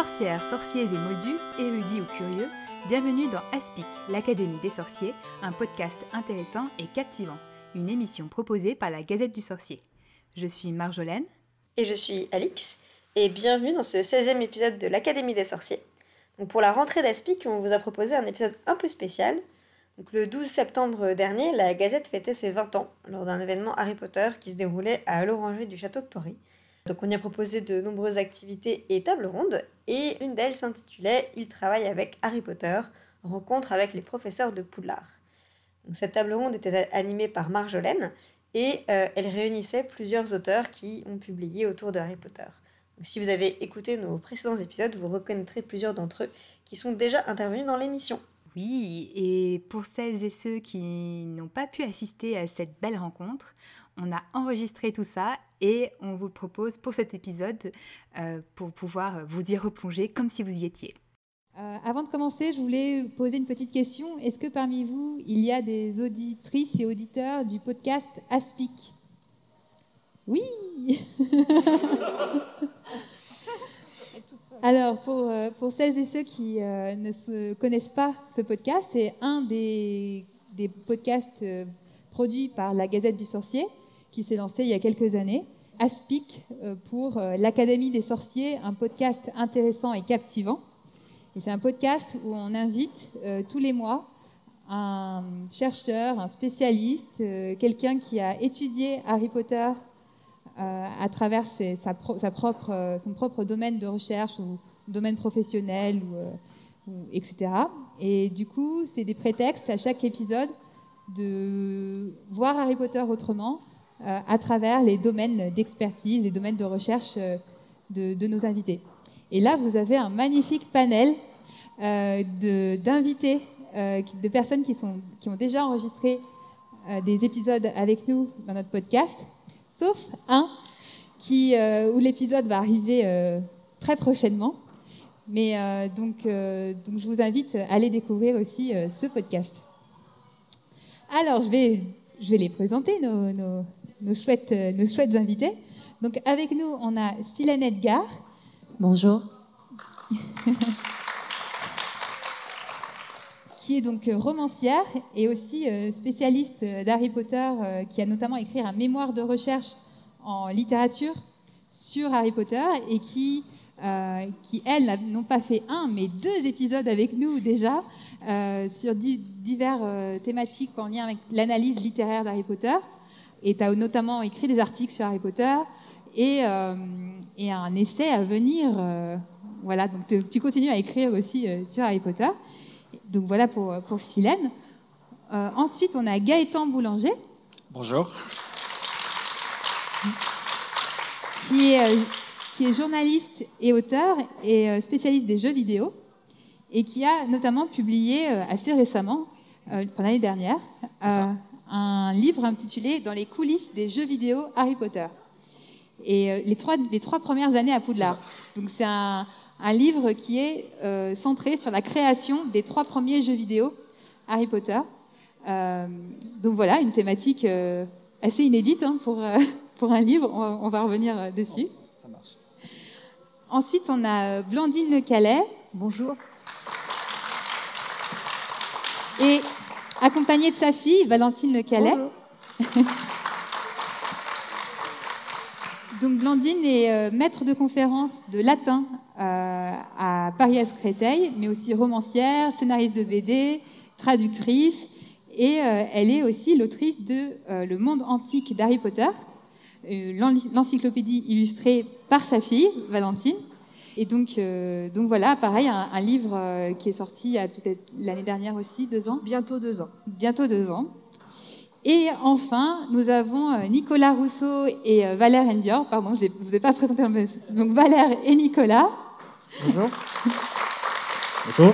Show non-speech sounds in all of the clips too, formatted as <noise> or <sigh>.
Sorcières, sorciers et moldus, érudits ou curieux, bienvenue dans Aspic, l'Académie des sorciers, un podcast intéressant et captivant, une émission proposée par la Gazette du Sorcier. Je suis Marjolaine. Et je suis Alix, et bienvenue dans ce 16e épisode de l'Académie des sorciers. Donc pour la rentrée d'Aspic, on vous a proposé un épisode un peu spécial. Le 12 septembre dernier, la Gazette fêtait ses 20 ans lors d'un événement Harry Potter qui se déroulait à l'orangerie du château de Tory. Donc on y a proposé de nombreuses activités et tables rondes, et une d'elles s'intitulait Il travaille avec Harry Potter, rencontre avec les professeurs de Poudlard. Cette table ronde était animée par Marjolaine, et euh, elle réunissait plusieurs auteurs qui ont publié autour de Harry Potter. Si vous avez écouté nos précédents épisodes, vous reconnaîtrez plusieurs d'entre eux qui sont déjà intervenus dans l'émission. Oui, et pour celles et ceux qui n'ont pas pu assister à cette belle rencontre, on a enregistré tout ça et on vous le propose pour cet épisode euh, pour pouvoir vous y replonger comme si vous y étiez. Euh, avant de commencer, je voulais poser une petite question. Est-ce que parmi vous, il y a des auditrices et auditeurs du podcast Aspic? Oui <laughs> Alors, pour, euh, pour, celles et ceux qui ne se connaissent pas ce podcast, c'est un des, des podcasts produits par la Gazette du Sorcier qui s'est lancé il y a quelques années. Aspic euh, pour euh, l'Académie des sorciers, un podcast intéressant et captivant. Et c'est un podcast où on invite euh, tous les mois un chercheur, un spécialiste, quelqu'un qui a étudié Harry Potter à travers sa, propre, son propre domaine de recherche ou domaine professionnel, etc. Et du coup, c'est des prétextes à chaque épisode de voir Harry Potter autrement, à travers les domaines d'expertise, les domaines de recherche euh, de, nos invités. Et là, vous avez un magnifique panel euh, d'invités, de, personnes qui, sont, qui ont déjà enregistré des épisodes avec nous dans notre podcast, sauf un qui, où l'épisode va arriver très prochainement. Mais donc, donc, je vous invite à aller découvrir aussi ce podcast. Alors, je vais, je vais les présenter, nos, nos, nos chouettes, euh, nos chouettes invités. Donc avec nous, on a Silène Edgar. Bonjour. <laughs> qui est donc euh, romancière et aussi euh, spécialiste d'Harry Potter, qui a notamment écrit un mémoire de recherche en littérature sur Harry Potter et qui, qui elles, n'ont pas fait un, mais deux épisodes avec nous déjà sur divers thématiques en lien avec l'analyse littéraire d'Harry Potter. Et tu as notamment écrit des articles sur Harry Potter et, euh, et un essai à venir. Euh, voilà, donc tu continues à écrire aussi euh, sur Harry Potter. Donc voilà pour, pour Silène. ensuite, on a Gaëtan Boulanger. Bonjour. Qui est, qui est journaliste et auteur et spécialiste des jeux vidéo et qui a notamment publié assez récemment, l'année dernière, un livre intitulé Dans les coulisses des jeux vidéo Harry Potter. Et euh, les, trois, les trois premières années à Poudlard. Donc c'est un, un, livre qui est euh, centré sur la création des trois premiers jeux vidéo Harry Potter. Euh, donc voilà, une thématique assez inédite hein, pour, <laughs> pour un livre. On, va revenir dessus. Ça marche. Ensuite, on a Blandine Le Calais. Bonjour. Et accompagnée de sa fille, Valentine Le Calais. <laughs> Donc Blandine est euh, maître de conférence de latin euh, à Paris-Créteil, mais aussi romancière, scénariste de BD, traductrice, et euh, elle est aussi l'autrice de Le monde antique d'Harry Potter, l'encyclopédie illustrée par sa fille, Valentine, et donc, euh, donc voilà, pareil, un, livre euh, qui est sorti peut-être l'année dernière aussi, deux ans. Bientôt deux ans. Bientôt deux ans. Et enfin, nous avons euh, Nicolas Rousseau et Valère Endior. Pardon, je ne vous ai pas présenté en Donc Valère et Nicolas. Bonjour. Bonjour.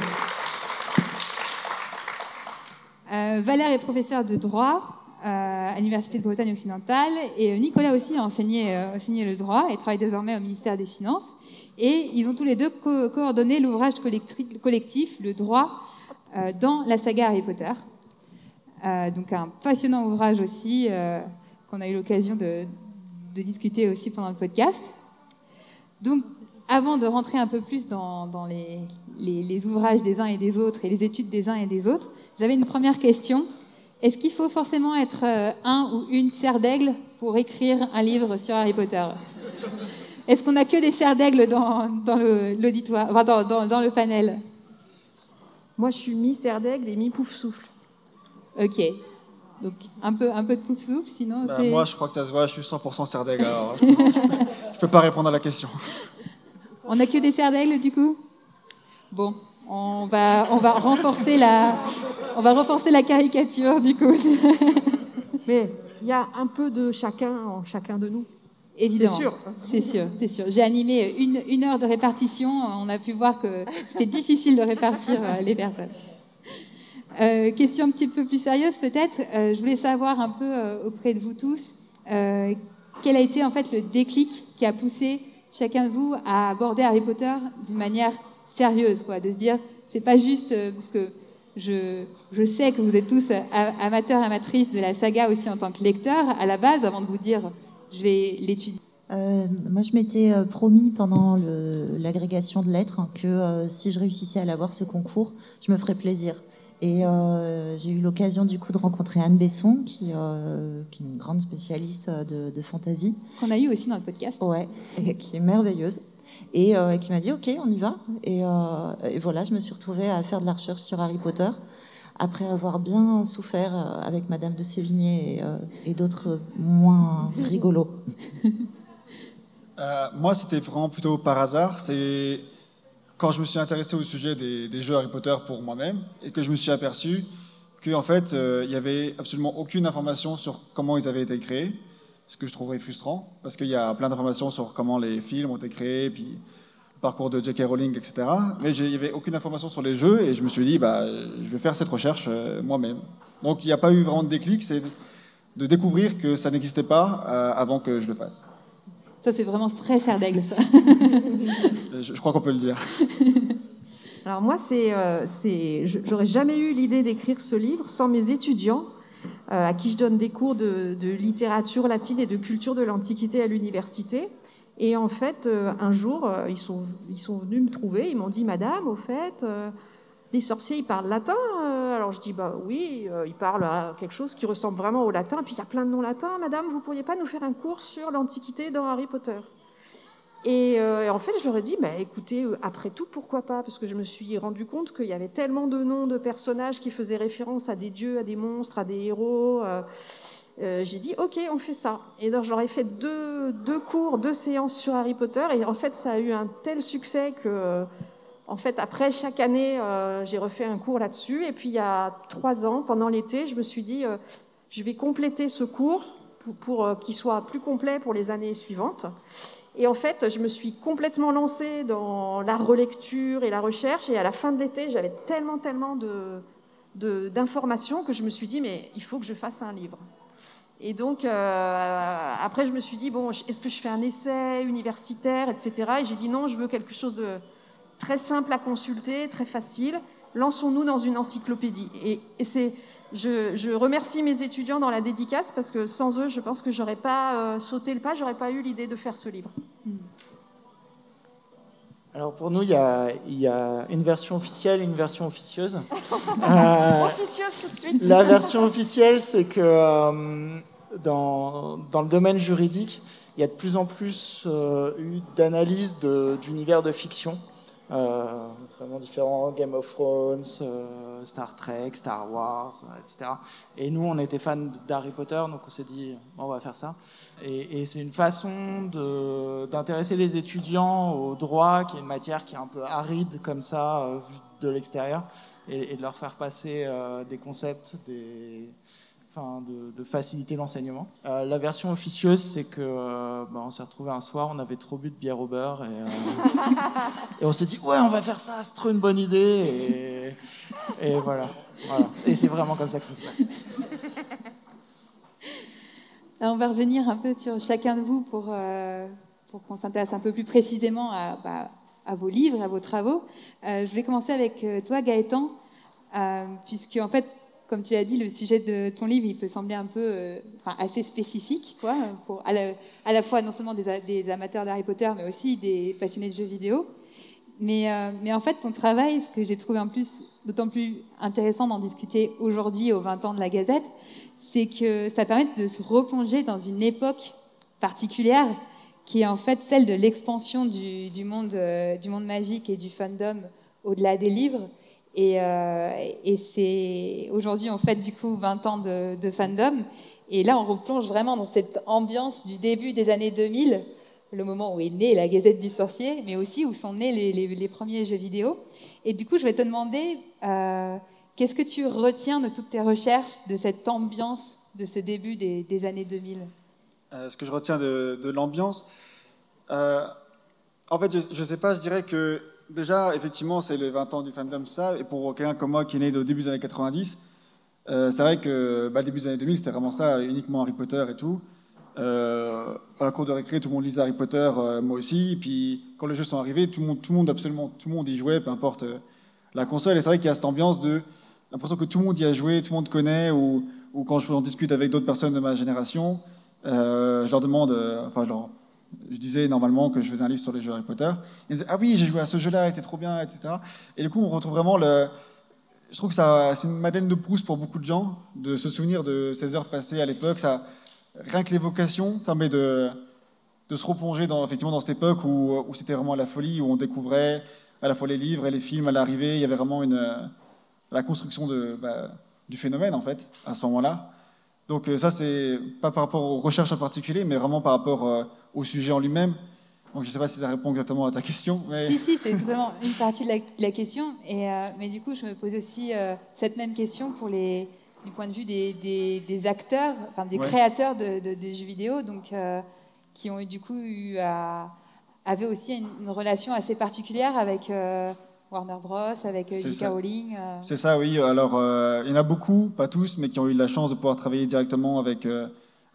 Valère est professeur de droit à l'Université de Bretagne occidentale et Nicolas aussi a enseigné, enseigné le droit et travaille désormais au ministère des Finances. Et ils ont tous les deux coordonné l'ouvrage collectif Le droit euh, dans la saga Harry Potter. Euh, donc un passionnant ouvrage aussi euh, qu'on a eu l'occasion de, discuter aussi pendant le podcast. Donc avant de rentrer un peu plus dans, les, les, ouvrages des uns et des autres et les études des uns et des autres, j'avais une première question. Est-ce qu'il faut forcément être un ou une serre d'aigle pour écrire un livre sur Harry Potter? Est-ce qu'on n'a que des serres d'aigle dans, dans l'auditoire, enfin dans, dans, le panel Moi, je suis mi-serre d'aigle et mi-pouf souffle. Ok. Donc un peu, un peu de pouf souffle, sinon bah, Moi, je crois que ça se voit, je suis 100% serre d'aigle, alors je ne peux pas répondre à la question. <laughs> On n'a que des serres d'aigle, du coup? Bon, on va, on va renforcer la, on va renforcer la caricature du coup. <laughs> Mais il y a un peu de chacun en chacun de nous. Évidemment. C'est sûr. C'est sûr, c'est sûr. J'ai animé une, une, heure de répartition. On a pu voir que c'était difficile de répartir euh, les personnes. Euh, question un petit peu plus sérieuse peut-être. Euh, je voulais savoir un peu auprès de vous tous quel a été en fait le déclic qui a poussé chacun de vous à aborder Harry Potter d'une manière sérieuse, quoi, de se dire, c'est pas juste parce que je, je, sais que vous êtes tous amateurs amatrices de la saga aussi en tant que lecteurs, à la base, avant de vous dire, je vais l'étudier. Euh, moi, je m'étais euh, promis pendant l'agrégation de lettres que si je réussissais à l'avoir ce concours, je me ferais plaisir. Et j'ai eu l'occasion du coup de rencontrer Anne Besson, qui, qui est une grande spécialiste de, de fantasy. Qu'on a eu aussi dans le podcast. Ouais, et qui est merveilleuse et euh, qui m'a dit ok on y va euh, et, voilà je me suis retrouvée à faire de la recherche sur Harry Potter après avoir bien souffert euh, avec Madame de Sévigné et, d'autres moins rigolos. <laughs> moi c'était vraiment plutôt par hasard c'est quand je me suis intéressé au sujet des, jeux Harry Potter pour moi-même et que je me suis aperçu qu'en fait il n'y avait absolument aucune information sur comment ils avaient été créés ce que je trouverais frustrant, parce qu'il y a plein d'informations sur comment les films ont été créés, puis parcours de J.K. Rowling, etc. Mais il n'y avait aucune information sur les jeux, et je me suis dit, bah, je vais faire cette recherche euh, moi-même. Donc il n'y a pas eu vraiment de déclic, c'est de découvrir que ça n'existait pas euh, avant que je le fasse. Ça, c'est vraiment très serre d'aigle, ça. je, crois qu'on peut le dire. <laughs> Alors moi, c'est, euh, j'aurais jamais eu l'idée d'écrire ce livre sans mes étudiants euh, à qui je donne des cours de, littérature latine et de culture de l'Antiquité à l'université. Et en fait, euh, un jour, euh, ils, sont, ils sont venus me trouver, ils m'ont dit, Madame, au fait, les sorciers, ils parlent latin Alors je dis, bah oui, ils parlent quelque chose qui ressemble vraiment au latin. Puis il y a plein de noms latins. Madame, vous pourriez pas nous faire un cours sur l'Antiquité dans Harry Potter? Euh, et, en fait, je leur ai dit, bah, écoutez, euh, après tout, pourquoi pas? Parce que je me suis rendu compte qu'il y avait tellement de noms de personnages qui faisaient référence à des dieux, à des monstres, à des héros. Euh, j'ai dit, ok, on fait ça. Et donc, ai fait deux, cours, deux séances sur Harry Potter. Et en fait, ça a eu un tel succès que, en fait, après chaque année, j'ai refait un cours là-dessus. Et puis, il y a trois ans, pendant l'été, je me suis dit, je vais compléter ce cours pour, pour qu'il soit plus complet pour les années suivantes. Et en fait, je me suis complètement lancée dans la relecture et la recherche. Et à la fin de l'été, j'avais tellement, tellement d'informations que je me suis dit, mais il faut que je fasse un livre. Et donc, euh, après, je me suis dit, bon, est-ce que je fais un essai universitaire, etc. Et j'ai dit, non, je veux quelque chose de très simple à consulter, très facile. Lançons-nous dans une encyclopédie. Et, c'est je, remercie mes étudiants dans la dédicace parce que sans eux, je pense que j'aurais pas euh, sauté le pas, j'aurais pas eu l'idée de faire ce livre. Alors pour nous, il y, a, une version officielle et une version officieuse. <laughs> euh, officieuse tout de suite. La version officielle, c'est que euh, dans, dans, le domaine juridique, il y a de plus en plus euh, eu d'analyses d'univers de, fiction. Vraiment différents, Game of Thrones, Star Trek, Star Wars, etc. Et nous, on était fans d'Harry Potter, donc on s'est dit, on va faire ça. Et, c'est une façon d'intéresser les étudiants au droit, qui est une matière qui est un peu aride comme ça, euh, vue de l'extérieur, et, et, de leur faire passer des concepts, des de, faciliter l'enseignement. Euh, la version officieuse, c'est que euh, bah, on s'est retrouvé un soir, on avait trop bu de bière au beurre et, euh, <laughs> et on s'est dit ouais, on va faire ça, c'est trop une bonne idée et, et voilà, voilà. Et c'est vraiment comme ça que ça se passe. On va revenir un peu sur chacun de vous pour, pour qu'on s'intéresse un peu plus précisément à, bah, vos livres, à vos travaux. je vais commencer avec toi, Gaëtan, puisque en fait comme tu as dit, le sujet de ton livre, il peut sembler un peu, euh, enfin, assez spécifique, quoi, à la, fois non seulement des, amateurs d'Harry Potter, mais aussi des passionnés de jeux vidéo. Mais, euh, mais en fait, ton travail, ce que j'ai trouvé en plus d'autant plus intéressant d'en discuter aujourd'hui, aux 20 ans de la Gazette, c'est que ça permet de se replonger dans une époque particulière qui est en fait celle de l'expansion du, monde, euh, monde magique et du fandom au-delà des livres. Et, euh, c'est aujourd'hui, en fait, du coup, 20 ans de, fandom. Et là, on replonge vraiment dans cette ambiance du début des années 2000, le moment où est née la Gazette du Sorcier, mais aussi où sont nés les, les, premiers jeux vidéo. Et du coup, je vais te demander, euh, qu'est-ce que tu retiens de toutes tes recherches, de cette ambiance de ce début des, années 2000 euh, Ce que je retiens de, l'ambiance, en fait, je ne sais pas, je dirais que déjà, effectivement, c'est les 20 ans du fandom, ça. Et pour quelqu'un comme moi qui est né au début des années 90, euh, c'est vrai que bah, début des années 2000, c'était vraiment ça, uniquement Harry Potter et tout. Euh, à la cour de récré, tout le monde lisait Harry Potter, euh, moi aussi. Et puis, quand les jeux sont arrivés, tout le monde, tout le monde absolument, tout le monde y jouait, peu importe la console. Et c'est vrai qu'il y a cette ambiance de l'impression que tout le monde y a joué, tout le monde connaît, ou, quand je en discute avec d'autres personnes de ma génération, je leur demande, enfin, je disais normalement que je faisais un livre sur les jeux Harry Potter. Ils disaient Ah oui, j'ai joué à ce jeu-là, il était trop bien, etc. Et du coup, on retrouve vraiment le. Je trouve que c'est une Madeleine de Proust pour beaucoup de gens, de se souvenir de ces heures passées à l'époque. Ça, rien que l'évocation permet de, de se replonger dans, effectivement dans cette époque où c'était vraiment la folie, où on découvrait à la fois les livres et les films à l'arrivée. Il y avait vraiment une, la construction de, bah, du phénomène, en fait, à ce moment-là. Donc euh, ça, c'est pas par rapport aux recherches en particulier, mais vraiment par rapport euh, au sujet en lui-même. Donc je ne sais pas si ça répond exactement à ta question. Mais... Si, si, c'est totalement une partie de la, question. Et, euh, mais du coup, je me pose aussi cette même question pour les, du point de vue des, des, acteurs, enfin des créateurs de, de, jeux vidéo, donc qui ont du coup eu à, avaient aussi une, une, relation assez particulière avec Warner Bros, avec euh, J.K. Rowling. Euh. C'est ça, oui. Alors, euh, il y en a beaucoup, pas tous, mais qui ont eu la chance de pouvoir travailler directement avec,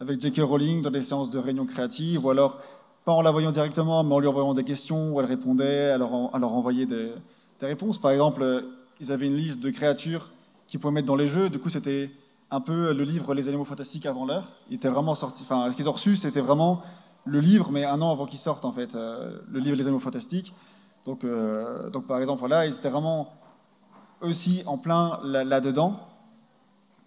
avec J.K. Rowling dans des séances de réunion créative, ou alors pas en la voyant directement, mais en lui envoyant des questions où elle répondait, alors leur, envoyer des, des, réponses. Par exemple, ils avaient une liste de créatures qu'ils pouvaient mettre dans les jeux. Du coup, c'était un peu le livre Les Animaux Fantastiques avant l'heure. Il était vraiment sorti. Enfin, ce qu'ils ont reçu, c'était vraiment le livre, mais un an avant qu'il sorte, en fait, le livre Les Animaux Fantastiques. Donc, euh, donc par exemple, voilà, ils étaient vraiment aussi en plein là-dedans.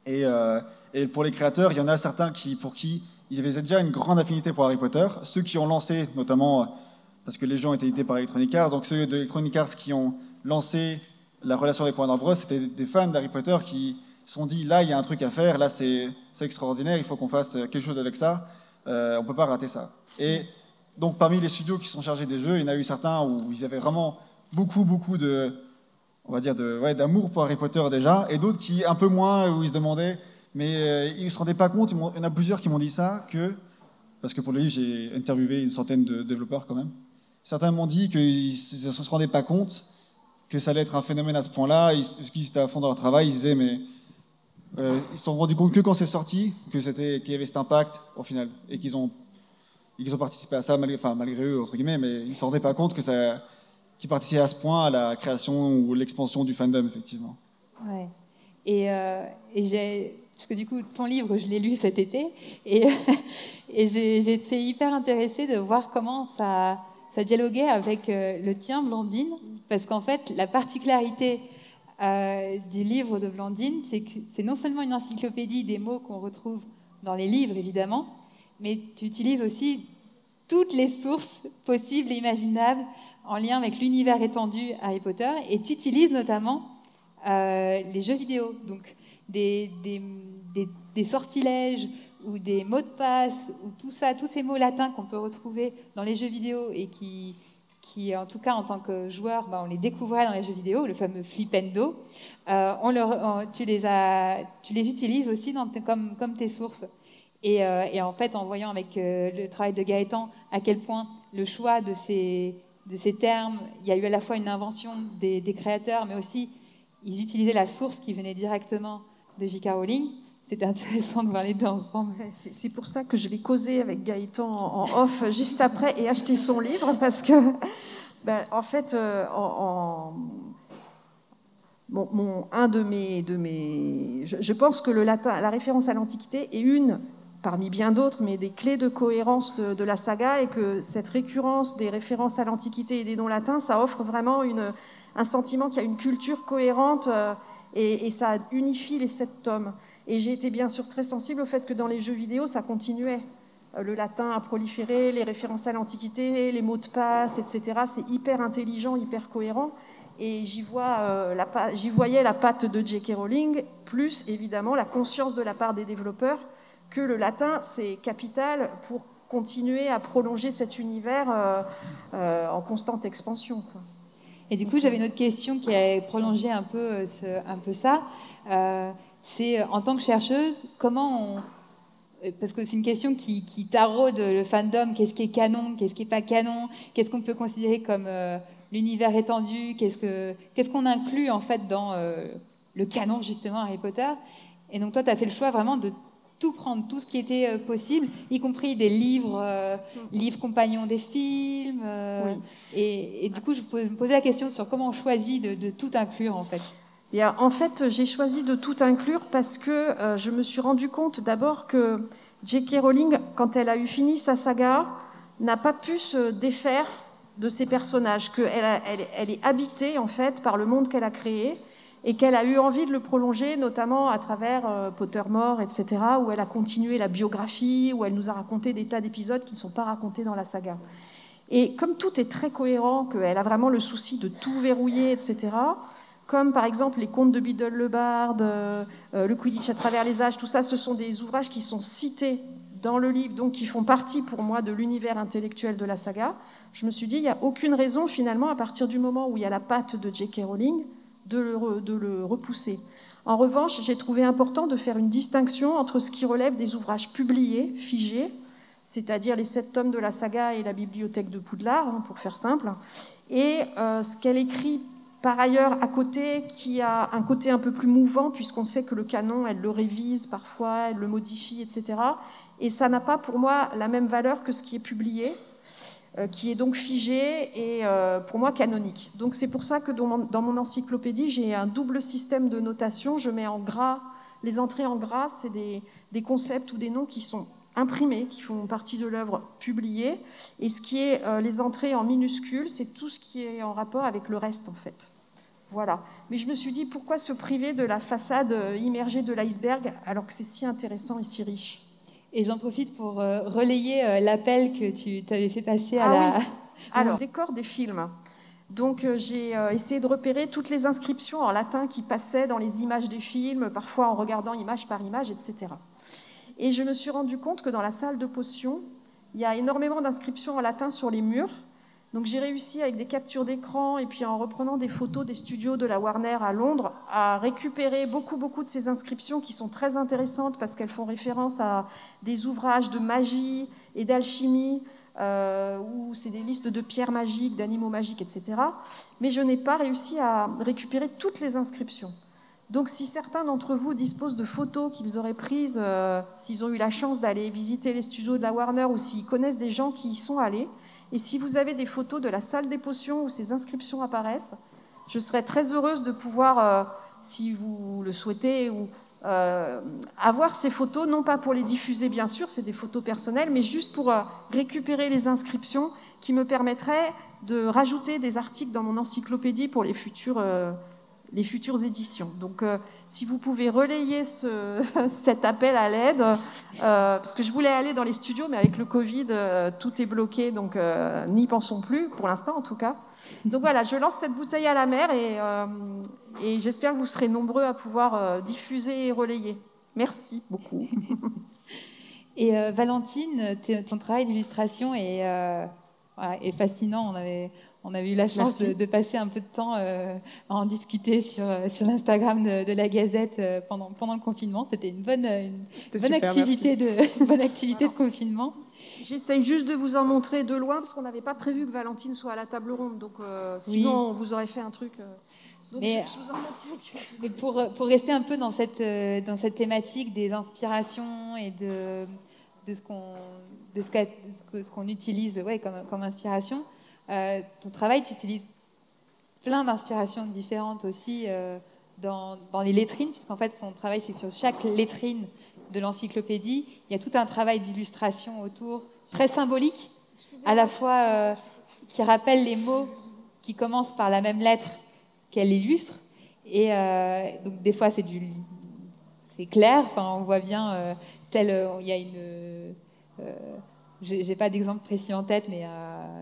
et, euh, et, pour les créateurs, il y en a certains qui, pour qui ils avaient déjà une grande affinité pour Harry Potter. Ceux qui ont lancé, notamment parce que les gens étaient édités par Electronic Arts, donc ceux d'Electronic Arts qui ont lancé la relation avec Warner Bros, c'était des fans d'Harry Potter qui se sont dit là, il y a un truc à faire, là, c'est extraordinaire, il faut qu'on fasse quelque chose avec ça, euh, on ne peut pas rater ça. Donc parmi les studios qui sont chargés des jeux, il y en a eu certains où ils avaient vraiment beaucoup, beaucoup de, on va dire, ouais, d'amour pour Harry Potter déjà, et d'autres qui un peu moins, où ils se demandaient, mais euh, ils ne se rendaient pas compte, il y en a plusieurs qui m'ont dit ça, que, parce que pour le livre j'ai interviewé une centaine de développeurs quand même, certains m'ont dit qu'ils ne se rendaient pas compte que ça allait être un phénomène à ce point-là, ils, qu'ils étaient à fond dans leur travail, ils disaient, mais euh, ils se sont rendus compte que quand c'est sorti, que c'était, qu'il y avait cet impact au final, et qu'ils ont ils ont participé à ça malgré, eux, entre guillemets, mais ils ne s'en rendaient pas compte que ça, qu'ils participaient à ce point à la création ou l'expansion du fandom, effectivement. Ouais. Et, euh, et parce que du coup, ton livre, je l'ai lu cet été, et, <laughs> et j'ai, été hyper intéressée de voir comment ça, ça dialoguait avec euh, le tien, Blandine, parce qu'en fait, la particularité euh, du livre de Blandine, c'est que c'est non seulement une encyclopédie des mots qu'on retrouve dans les livres, évidemment, mais tu utilises aussi toutes les sources possibles et imaginables en lien avec l'univers étendu Harry Potter, et tu utilises notamment euh, les jeux vidéo, donc des, sortilèges ou des mots de passe, ou tout ça, tous ces mots latins qu'on peut retrouver dans les jeux vidéo et qui, en tout cas en tant que joueur, bah, on les découvrait dans les jeux vidéo, le fameux flipendo, euh, tu, les utilises aussi comme tes sources. Euh, et, en fait, en voyant avec euh, le travail de Gaëtan à quel point le choix de ces, de ces termes, il y a eu à la fois une invention des, créateurs, mais aussi ils utilisaient la source qui venait directement de J.K. Rowling. C'était intéressant de voir les deux ensemble. C'est pour ça que je vais causer avec Gaëtan en off juste après et acheter son livre parce que, <laughs> ben, en fait, euh, en un de mes, de mes je, pense que le latin, la référence à l'Antiquité est une parmi bien d'autres, mais des clés de cohérence de, la saga, et que cette récurrence des références à l'Antiquité et des noms latins, ça offre vraiment un sentiment qu'il y a une culture cohérente euh, et, ça unifie les sept tomes. Et j'ai été bien sûr très sensible au fait que dans les jeux vidéo, ça continuait. Euh, le latin a proliféré, les références à l'Antiquité, les mots de passe, etc. C'est hyper intelligent, hyper cohérent. Et j'y euh, j'y voyais la patte de J.K. Rowling, plus évidemment la conscience de la part des développeurs que le latin, c'est capital pour continuer à prolonger cet univers euh, euh, en constante expansion. Et du coup, j'avais une autre question qui a prolongé un peu, un peu ça. c'est en tant que chercheuse, comment on, parce que c'est une question qui, taraude le fandom, qu'est-ce qui est canon, qu'est-ce qui n'est pas canon, qu'est-ce qu'on peut considérer comme l'univers étendu, qu'est-ce qu'on inclut en fait dans euh, le canon justement Harry Potter? Et donc toi, tu as fait le choix vraiment de tout prendre, tout ce qui était euh, possible, y compris des livres, euh, livres compagnons des films. Et, du coup, je me posais la question sur comment on choisit de, tout inclure en fait. Bien, en fait, j'ai choisi de tout inclure parce que je me suis rendu compte d'abord que J.K. Rowling, quand elle a eu fini sa saga, n'a pas pu se défaire de ces personnages, qu'elle elle, est habitée en fait par le monde qu'elle a créé et qu'elle a eu envie de le prolonger, notamment à travers euh, Pottermore, etc., où elle a continué la biographie, où elle nous a raconté des tas d'épisodes qui ne sont pas racontés dans la saga. Et comme tout est très cohérent, qu'elle a vraiment le souci de tout verrouiller, etc., comme par exemple les contes de Biddle le Bard, euh, euh, le Quidditch à travers les âges, tout ça, ce sont des ouvrages qui sont cités dans le livre, donc qui font partie pour moi de l'univers intellectuel de la saga je me suis dit, il n'y a aucune raison finalement, à partir du moment où il y a la patte de J.K. Rowling, de le, repousser. En revanche, j'ai trouvé important de faire une distinction entre ce qui relève des ouvrages publiés, figés, c'est-à-dire les sept tomes de la saga et la bibliothèque de Poudlard, hein, pour faire simple, et euh, ce qu'elle écrit par ailleurs à côté, qui a un côté un peu plus mouvant, puisqu'on sait que le canon, elle le révise parfois, elle le modifie, etc. Et ça n'a pas pour moi la même valeur que ce qui est publié. Euh, qui est donc figé et euh, pour moi canonique. Donc c'est pour ça que dans mon, encyclopédie, j'ai un double système de notation. Je mets en gras, les entrées en gras, c'est des, concepts ou des noms qui sont imprimés, qui font partie de l'œuvre publiée. Et ce qui est euh, les entrées en minuscules, c'est tout ce qui est en rapport avec le reste en fait. Voilà. Mais je me suis dit, pourquoi se priver de la façade immergée de l'iceberg alors que c'est si intéressant et si riche? Et j'en profite pour euh, relayer euh, l'appel que tu t'avais fait passer à ah la... Oui. <laughs> Alors, décor des films. Donc euh, j'ai essayé de repérer toutes les inscriptions en latin qui passaient dans les images des films, parfois en regardant image par image, etc. Et je me suis rendu compte que dans la salle de potion, il y a énormément d'inscriptions en latin sur les murs, donc j'ai réussi avec des captures d'écran et puis en reprenant des photos des studios de la Warner à Londres à récupérer beaucoup beaucoup de ces inscriptions qui sont très intéressantes parce qu'elles font référence à des ouvrages de magie et d'alchimie euh, où c'est des listes de pierres magiques, d'animaux magiques, etc. Mais je n'ai pas réussi à récupérer toutes les inscriptions. Donc si certains d'entre vous disposent de photos qu'ils auraient prises, euh, s'ils ont eu la chance d'aller visiter les studios de la Warner ou s'ils connaissent des gens qui y sont allés, et si vous avez des photos de la salle des potions où ces inscriptions apparaissent, je serais très heureuse de pouvoir, euh, si vous le souhaitez, ou, euh, avoir ces photos, non pas pour les diffuser bien sûr, c'est des photos personnelles, mais juste pour euh, récupérer les inscriptions qui me permettraient de rajouter des articles dans mon encyclopédie pour les futurs les futures éditions. Donc, euh, si vous pouvez relayer ce, <laughs> cet appel à l'aide, euh, parce que je voulais aller dans les studios, mais avec le Covid, euh, tout est bloqué, donc n'y pensons plus, pour l'instant en tout cas. Donc voilà, je lance cette bouteille à la mer et, j'espère que vous serez nombreux à pouvoir diffuser et relayer. Merci beaucoup. <laughs> Et Valentine, ton travail d'illustration est, est fascinant. On avait, on a eu la chance de, passer un peu de temps euh, à en discuter sur, euh, sur l'Instagram de, la Gazette euh, pendant, pendant le confinement. C'était une bonne, <laughs> bonne activité, de, bonne activité de confinement. J'essaye juste de vous en montrer de loin parce qu'on n'avait pas prévu que Valentine soit à la table ronde. Donc sinon, on vous aurait fait un truc. mais, mais pour, pour, rester un peu dans cette, dans cette thématique des inspirations et de, de ce qu'on de ce qu'on utilise ouais, comme, comme inspiration, euh, ton travail, tu utilises plein d'inspirations différentes aussi. Euh, dans, dans les lettrines, puisqu'en fait son travail c'est sur chaque lettrine de l'encyclopédie. Il y a tout un travail d'illustration autour, très symbolique, à la fois euh, qui rappelle les mots qui commencent par la même lettre qu'elle illustre. Et donc des fois c'est du, c'est clair. Enfin, on voit bien tel, il y a une, j'ai pas d'exemple précis en tête, mais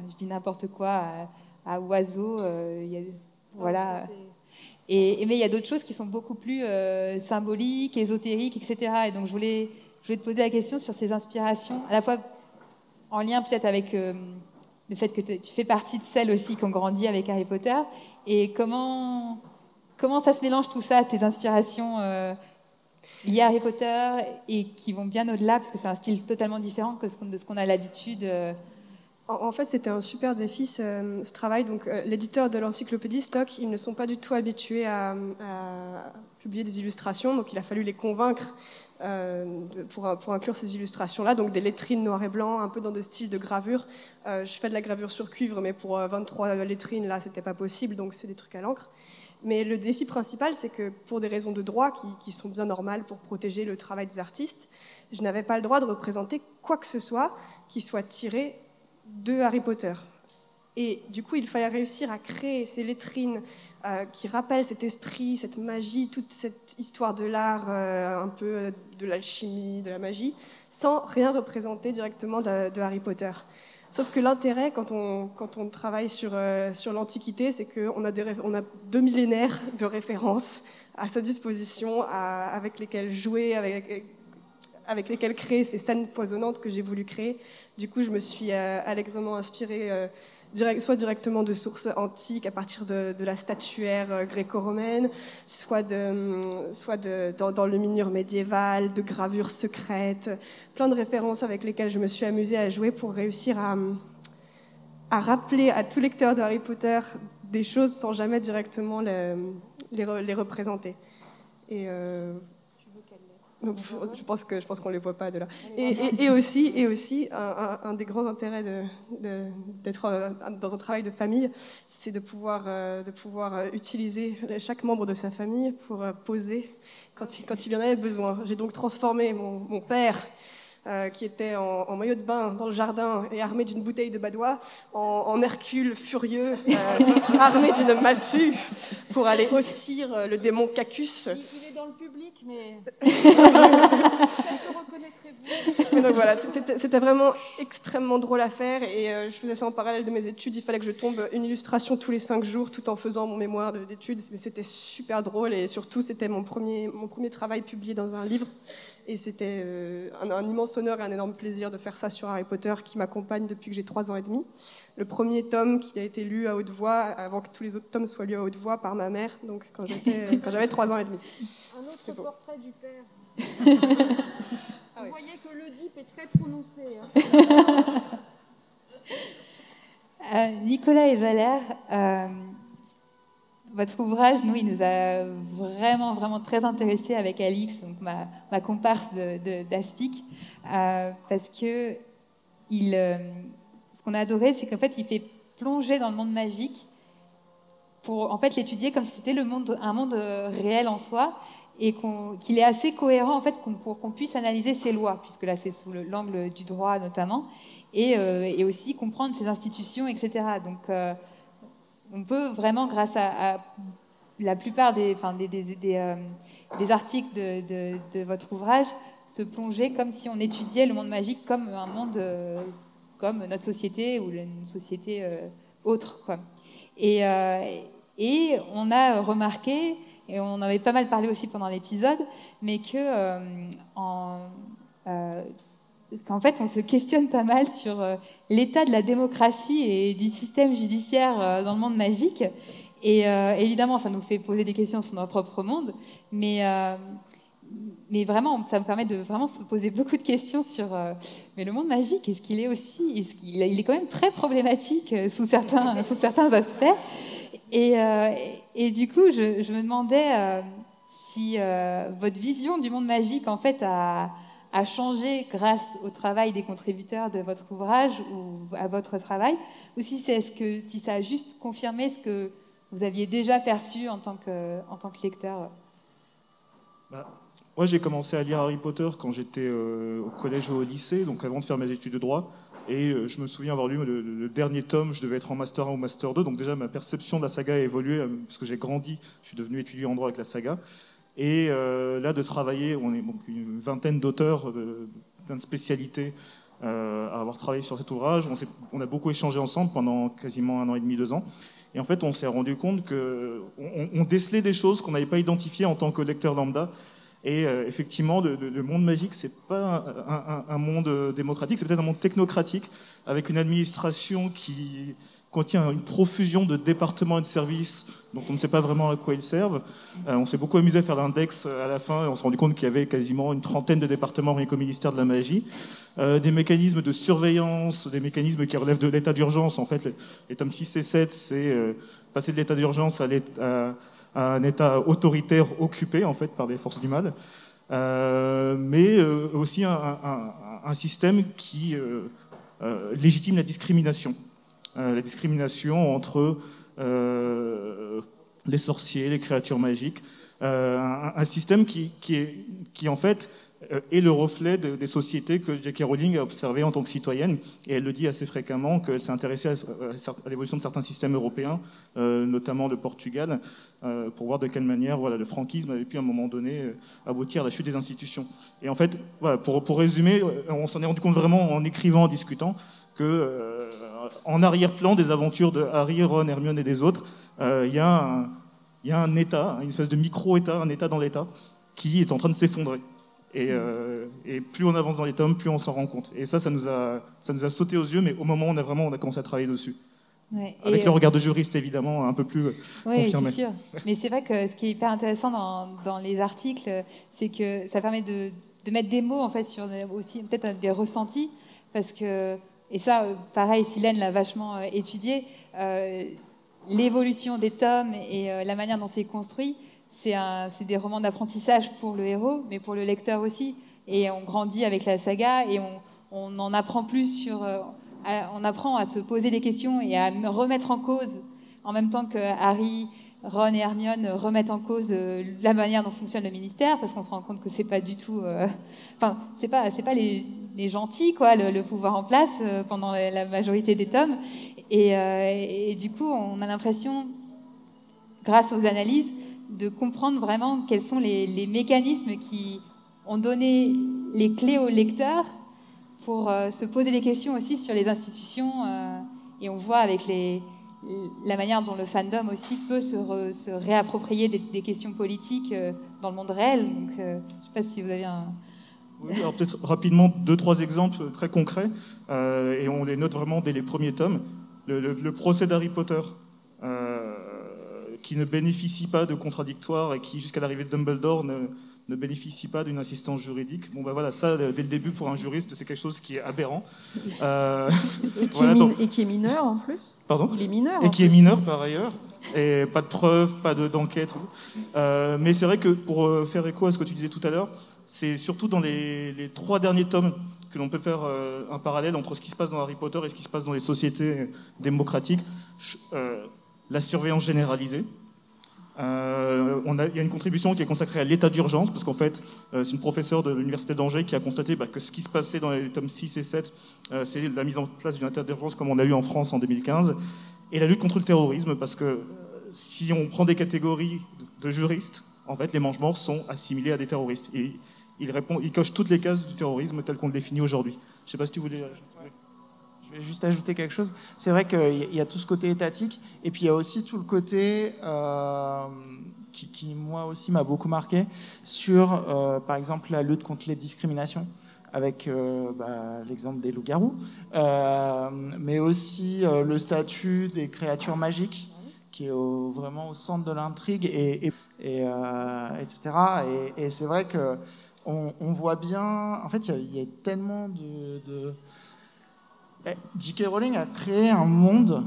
je dis n'importe quoi à, oiseau. Il y a, voilà. Et, mais il y a d'autres choses qui sont beaucoup plus euh, symboliques, ésotériques, etc. Et donc je voulais, je voulais te poser la question sur ces inspirations, à la fois en lien peut-être avec euh, le fait que tu fais partie de celles aussi qui ont grandi avec Harry Potter, et comment, comment ça se mélange tout ça, tes inspirations euh, liées à Harry Potter et qui vont bien au-delà, parce que c'est un style totalement différent que de ce qu'on a l'habitude en, fait, c'était un super défi ce, travail. Donc, euh, l'éditeur de l'encyclopédie Stock, ils ne sont pas du tout habitués à, publier des illustrations, donc il a fallu les convaincre euh, pour, inclure ces illustrations-là. Donc, des lettrines noir et blanc, un peu dans de style de gravure. Euh, je fais de la gravure sur cuivre, mais pour 23 lettrines, là, c'était pas possible, donc c'est des trucs à l'encre. Mais le défi principal, c'est que pour des raisons de droit qui, sont bien normales pour protéger le travail des artistes, je n'avais pas le droit de représenter quoi que ce soit qui soit tiré de Harry Potter. Et du coup, il fallait réussir à créer ces lettrines euh, qui rappellent cet esprit, cette magie, toute cette histoire de l'art, euh, un peu de l'alchimie, de la magie, sans rien représenter directement de, Harry Potter. Sauf que l'intérêt, quand on, quand on travaille sur, sur l'Antiquité, c'est qu'on a, a deux millénaires de références à sa disposition, avec lesquelles jouer, avec, avec lesquels créer ces scènes poisonnantes que j'ai voulu créer. Du coup, je me suis euh, allègrement inspirée euh, soit directement de sources antiques à partir de, la statuaire euh, gréco-romaine, soit, de, soit de, dans, le minure médiéval, de gravures secrètes, plein de références avec lesquelles je me suis amusée à jouer pour réussir à, à rappeler à tout lecteur de Harry Potter des choses sans jamais directement les, les, représenter. Et je pense que je pense qu'on les voit pas de là. Et, aussi, et aussi un, des grands intérêts d'être euh, dans un travail de famille, c'est de pouvoir euh, de pouvoir euh, utiliser chaque membre de sa famille pour poser quand il, quand il en avait besoin. J'ai donc transformé mon, mon père euh, qui était en, maillot de bain dans le jardin et armé d'une bouteille de badois, en, Hercule furieux, euh, <laughs> armé d'une massue pour aller haussir le démon Cacus. Dans le public, mais. <laughs> donc voilà, c'était vraiment extrêmement drôle à faire et je faisais ça en parallèle de mes études. Il fallait que je tombe une illustration tous les cinq jours tout en faisant mon mémoire d'études. Mais c'était super drôle et surtout, c'était mon premier, mon premier travail publié dans un livre. Et c'était euh, un, immense honneur et un énorme plaisir de faire ça sur Harry Potter qui m'accompagne depuis que j'ai trois ans et demi. Le premier tome qui a été lu à haute voix avant que tous les autres tomes soient lus à haute voix par ma mère, donc quand <laughs> j'avais trois ans et demi. Un autre portrait du père. ah Vous voyez que l'Oedipe est très prononcé. Hein. <laughs> Euh, Nicolas et Valère, euh, votre ouvrage, nous, il nous a vraiment, vraiment très intéressés avec Alix, donc ma, ma comparse d'Aspic, euh, parce que il, euh, qu'on a adoré, c'est qu'en fait, il fait plonger dans le monde magique pour en fait l'étudier comme si c'était un monde euh, réel en soi et qu'il est assez cohérent en fait pour qu'on puisse analyser ses lois, puisque là c'est sous l'angle du droit notamment, et, et, aussi comprendre ses institutions, etc. Donc on peut vraiment, grâce à, la plupart des, euh, articles de, votre ouvrage, se plonger comme si on étudiait le monde magique comme un monde, euh, comme notre société ou une société euh, autre. Et, et, on a remarqué, et on en avait pas mal parlé aussi pendant l'épisode, mais que en, qu'en fait, on se questionne pas mal sur l'état de la démocratie et du système judiciaire euh, dans le monde magique. Et euh, évidemment, ça nous fait poser des questions sur notre propre monde, mais, euh, mais vraiment, ça me permet de vraiment se poser beaucoup de questions sur mais le monde magique, est-ce qu'il est aussi, est-ce qu'il il est quand même très problématique sous certains, <laughs> sous certains aspects. Et, et du coup, je, me demandais si votre vision du monde magique, en fait, a a changé grâce au travail des contributeurs de votre ouvrage ou à votre travail, ou si, c'est ce que, si ça a juste confirmé ce que vous aviez déjà perçu en tant que, en tant que lecteur? Bah, Moi, j'ai commencé à lire Harry Potter quand j'étais au collège ou au lycée, donc avant de faire mes études de droit. Et euh, je me souviens avoir lu le, dernier tome, je devais être en Master 1 ou Master 2, donc déjà ma perception de la saga a évolué, euh, parce que j'ai grandi, je suis devenu étudiant en droit avec la saga. Et euh, là, de travailler, on est une vingtaine d'auteurs, de, plein de spécialités, à avoir travaillé sur cet ouvrage. On, a beaucoup échangé ensemble pendant quasiment un an et demi, deux ans. Et en fait, on s'est rendu compte qu'on on décelait des choses qu'on n'avait pas identifiées en tant que lecteur lambda. Et euh, effectivement, le, monde magique, c'est pas un, monde euh, démocratique, c'est peut-être un monde technocratique, avec une administration qui contient une profusion de départements et de services dont on ne sait pas vraiment à quoi ils servent. Euh, on s'est beaucoup amusé à faire l'index à la fin, et on s'est rendu compte qu'il y avait quasiment une trentaine de départements rien qu'au ministère de la magie. des mécanismes de surveillance, des mécanismes qui relèvent de l'état d'urgence. En fait, les, tomes 6 et 7, c'est passer de l'état d'urgence à l'état un État autoritaire occupé en fait par les forces du mal, euh, mais euh, aussi un, système qui euh, légitime la discrimination, la discrimination entre les sorciers, les créatures magiques, un, système qui, qui, en fait est le reflet des sociétés que J.K. Rowling a observées en tant que citoyenne. Et elle le dit assez fréquemment qu'elle s'est intéressée à, l'évolution de certains systèmes européens, euh, notamment le Portugal, euh, pour voir de quelle manière voilà, le franquisme avait pu à un moment donné aboutir à la chute des institutions. Et en fait, voilà, pour, résumer, on s'en est rendu compte vraiment en écrivant, en discutant, que en arrière-plan des aventures de Harry, Ron, Hermione et des autres, il y, a un État, une espèce de micro-État, un État dans l'État, qui est en train de s'effondrer. Euh, et, plus on avance dans les tomes, plus on s'en rend compte. Et ça, ça nous, a, ça nous a sauté aux yeux, mais au moment où on a vraiment on a commencé à travailler dessus. Avec le regard de juriste, évidemment, un peu plus euh, oui, confirmé. Sûr. Mais c'est vrai que ce qui est hyper intéressant dans, dans les articles, c'est que ça permet de, de, mettre des mots en fait sur aussi peut-être des ressentis, parce que et ça, euh, pareil, Silène l'a vachement étudié. L'évolution des tomes et la manière dont c'est construit, c'est des romans d'apprentissage pour le héros, mais pour le lecteur aussi. Et on grandit avec la saga et on, en apprend plus sur. Euh, on apprend à se poser des questions et à remettre en cause, en même temps que Harry, Ron et Hermione remettent en cause euh, la manière dont fonctionne le ministère, parce qu'on se rend compte que c'est pas du tout. Euh, <laughs> enfin, c'est pas, pas les, gentils, quoi, le, pouvoir en place pendant la, majorité des tomes. et, du coup, on a l'impression, grâce aux analyses, de comprendre vraiment quels sont les, mécanismes qui ont donné les clés aux lecteurs pour euh, se poser des questions aussi sur les institutions. Euh, et on voit avec la manière dont le fandom aussi peut se, réapproprier des, questions politiques euh, dans le monde réel. Donc, je ne sais pas si vous avez un... Oui, alors peut-être rapidement deux, trois exemples très concrets, et on les note vraiment dès les premiers tomes. Le procès d'Harry Potter, qui ne bénéficie pas de contradictoire et qui, jusqu'à l'arrivée de Dumbledore, ne, ne bénéficie pas d'une assistance juridique. Bon, ben voilà, ça, dès le début, pour un juriste, c'est quelque chose qui est aberrant. <laughs> Euh, et, qui est et, qui est mineur en plus Pardon Il est mineur. Et qui est mineur par ailleurs. Et pas de preuves, pas d'enquête. Euh, mais c'est vrai que pour euh, faire écho à ce que tu disais tout à l'heure, c'est surtout dans les, les, trois derniers tomes que l'on peut faire euh, un parallèle entre ce qui se passe dans Harry Potter et ce qui se passe dans les sociétés démocratiques la surveillance généralisée. Euh, on a, il y a une contribution qui est consacrée à l'état d'urgence, parce qu'en fait, euh, c'est une professeure de l'Université d'Angers qui a constaté bah, que ce qui se passait dans les tomes 6 et 7, euh, c'est la mise en place d'une état d'urgence comme on a eu en France en 2015, et la lutte contre le terrorisme, parce que si on prend des catégories de juristes, en fait, les mange-morts sont assimilés à des terroristes. Et ils, répondent, cochent toutes les cases du terrorisme tel qu'on le définit aujourd'hui. Je ne sais pas si tu voulais juste ajouter quelque chose. C'est vrai qu'il y a tout ce côté étatique, et puis il y a aussi tout le côté euh, qui, moi aussi, m'a beaucoup marqué sur, euh, par exemple, la lutte contre les discriminations avec euh, bah, l'exemple des loups-garous, mais aussi le statut des créatures magiques, qui est vraiment au centre de l'intrigue, et, etc. Et, c'est vrai que on, voit bien, en fait, il y, a tellement de J.K. Rowling a créé un monde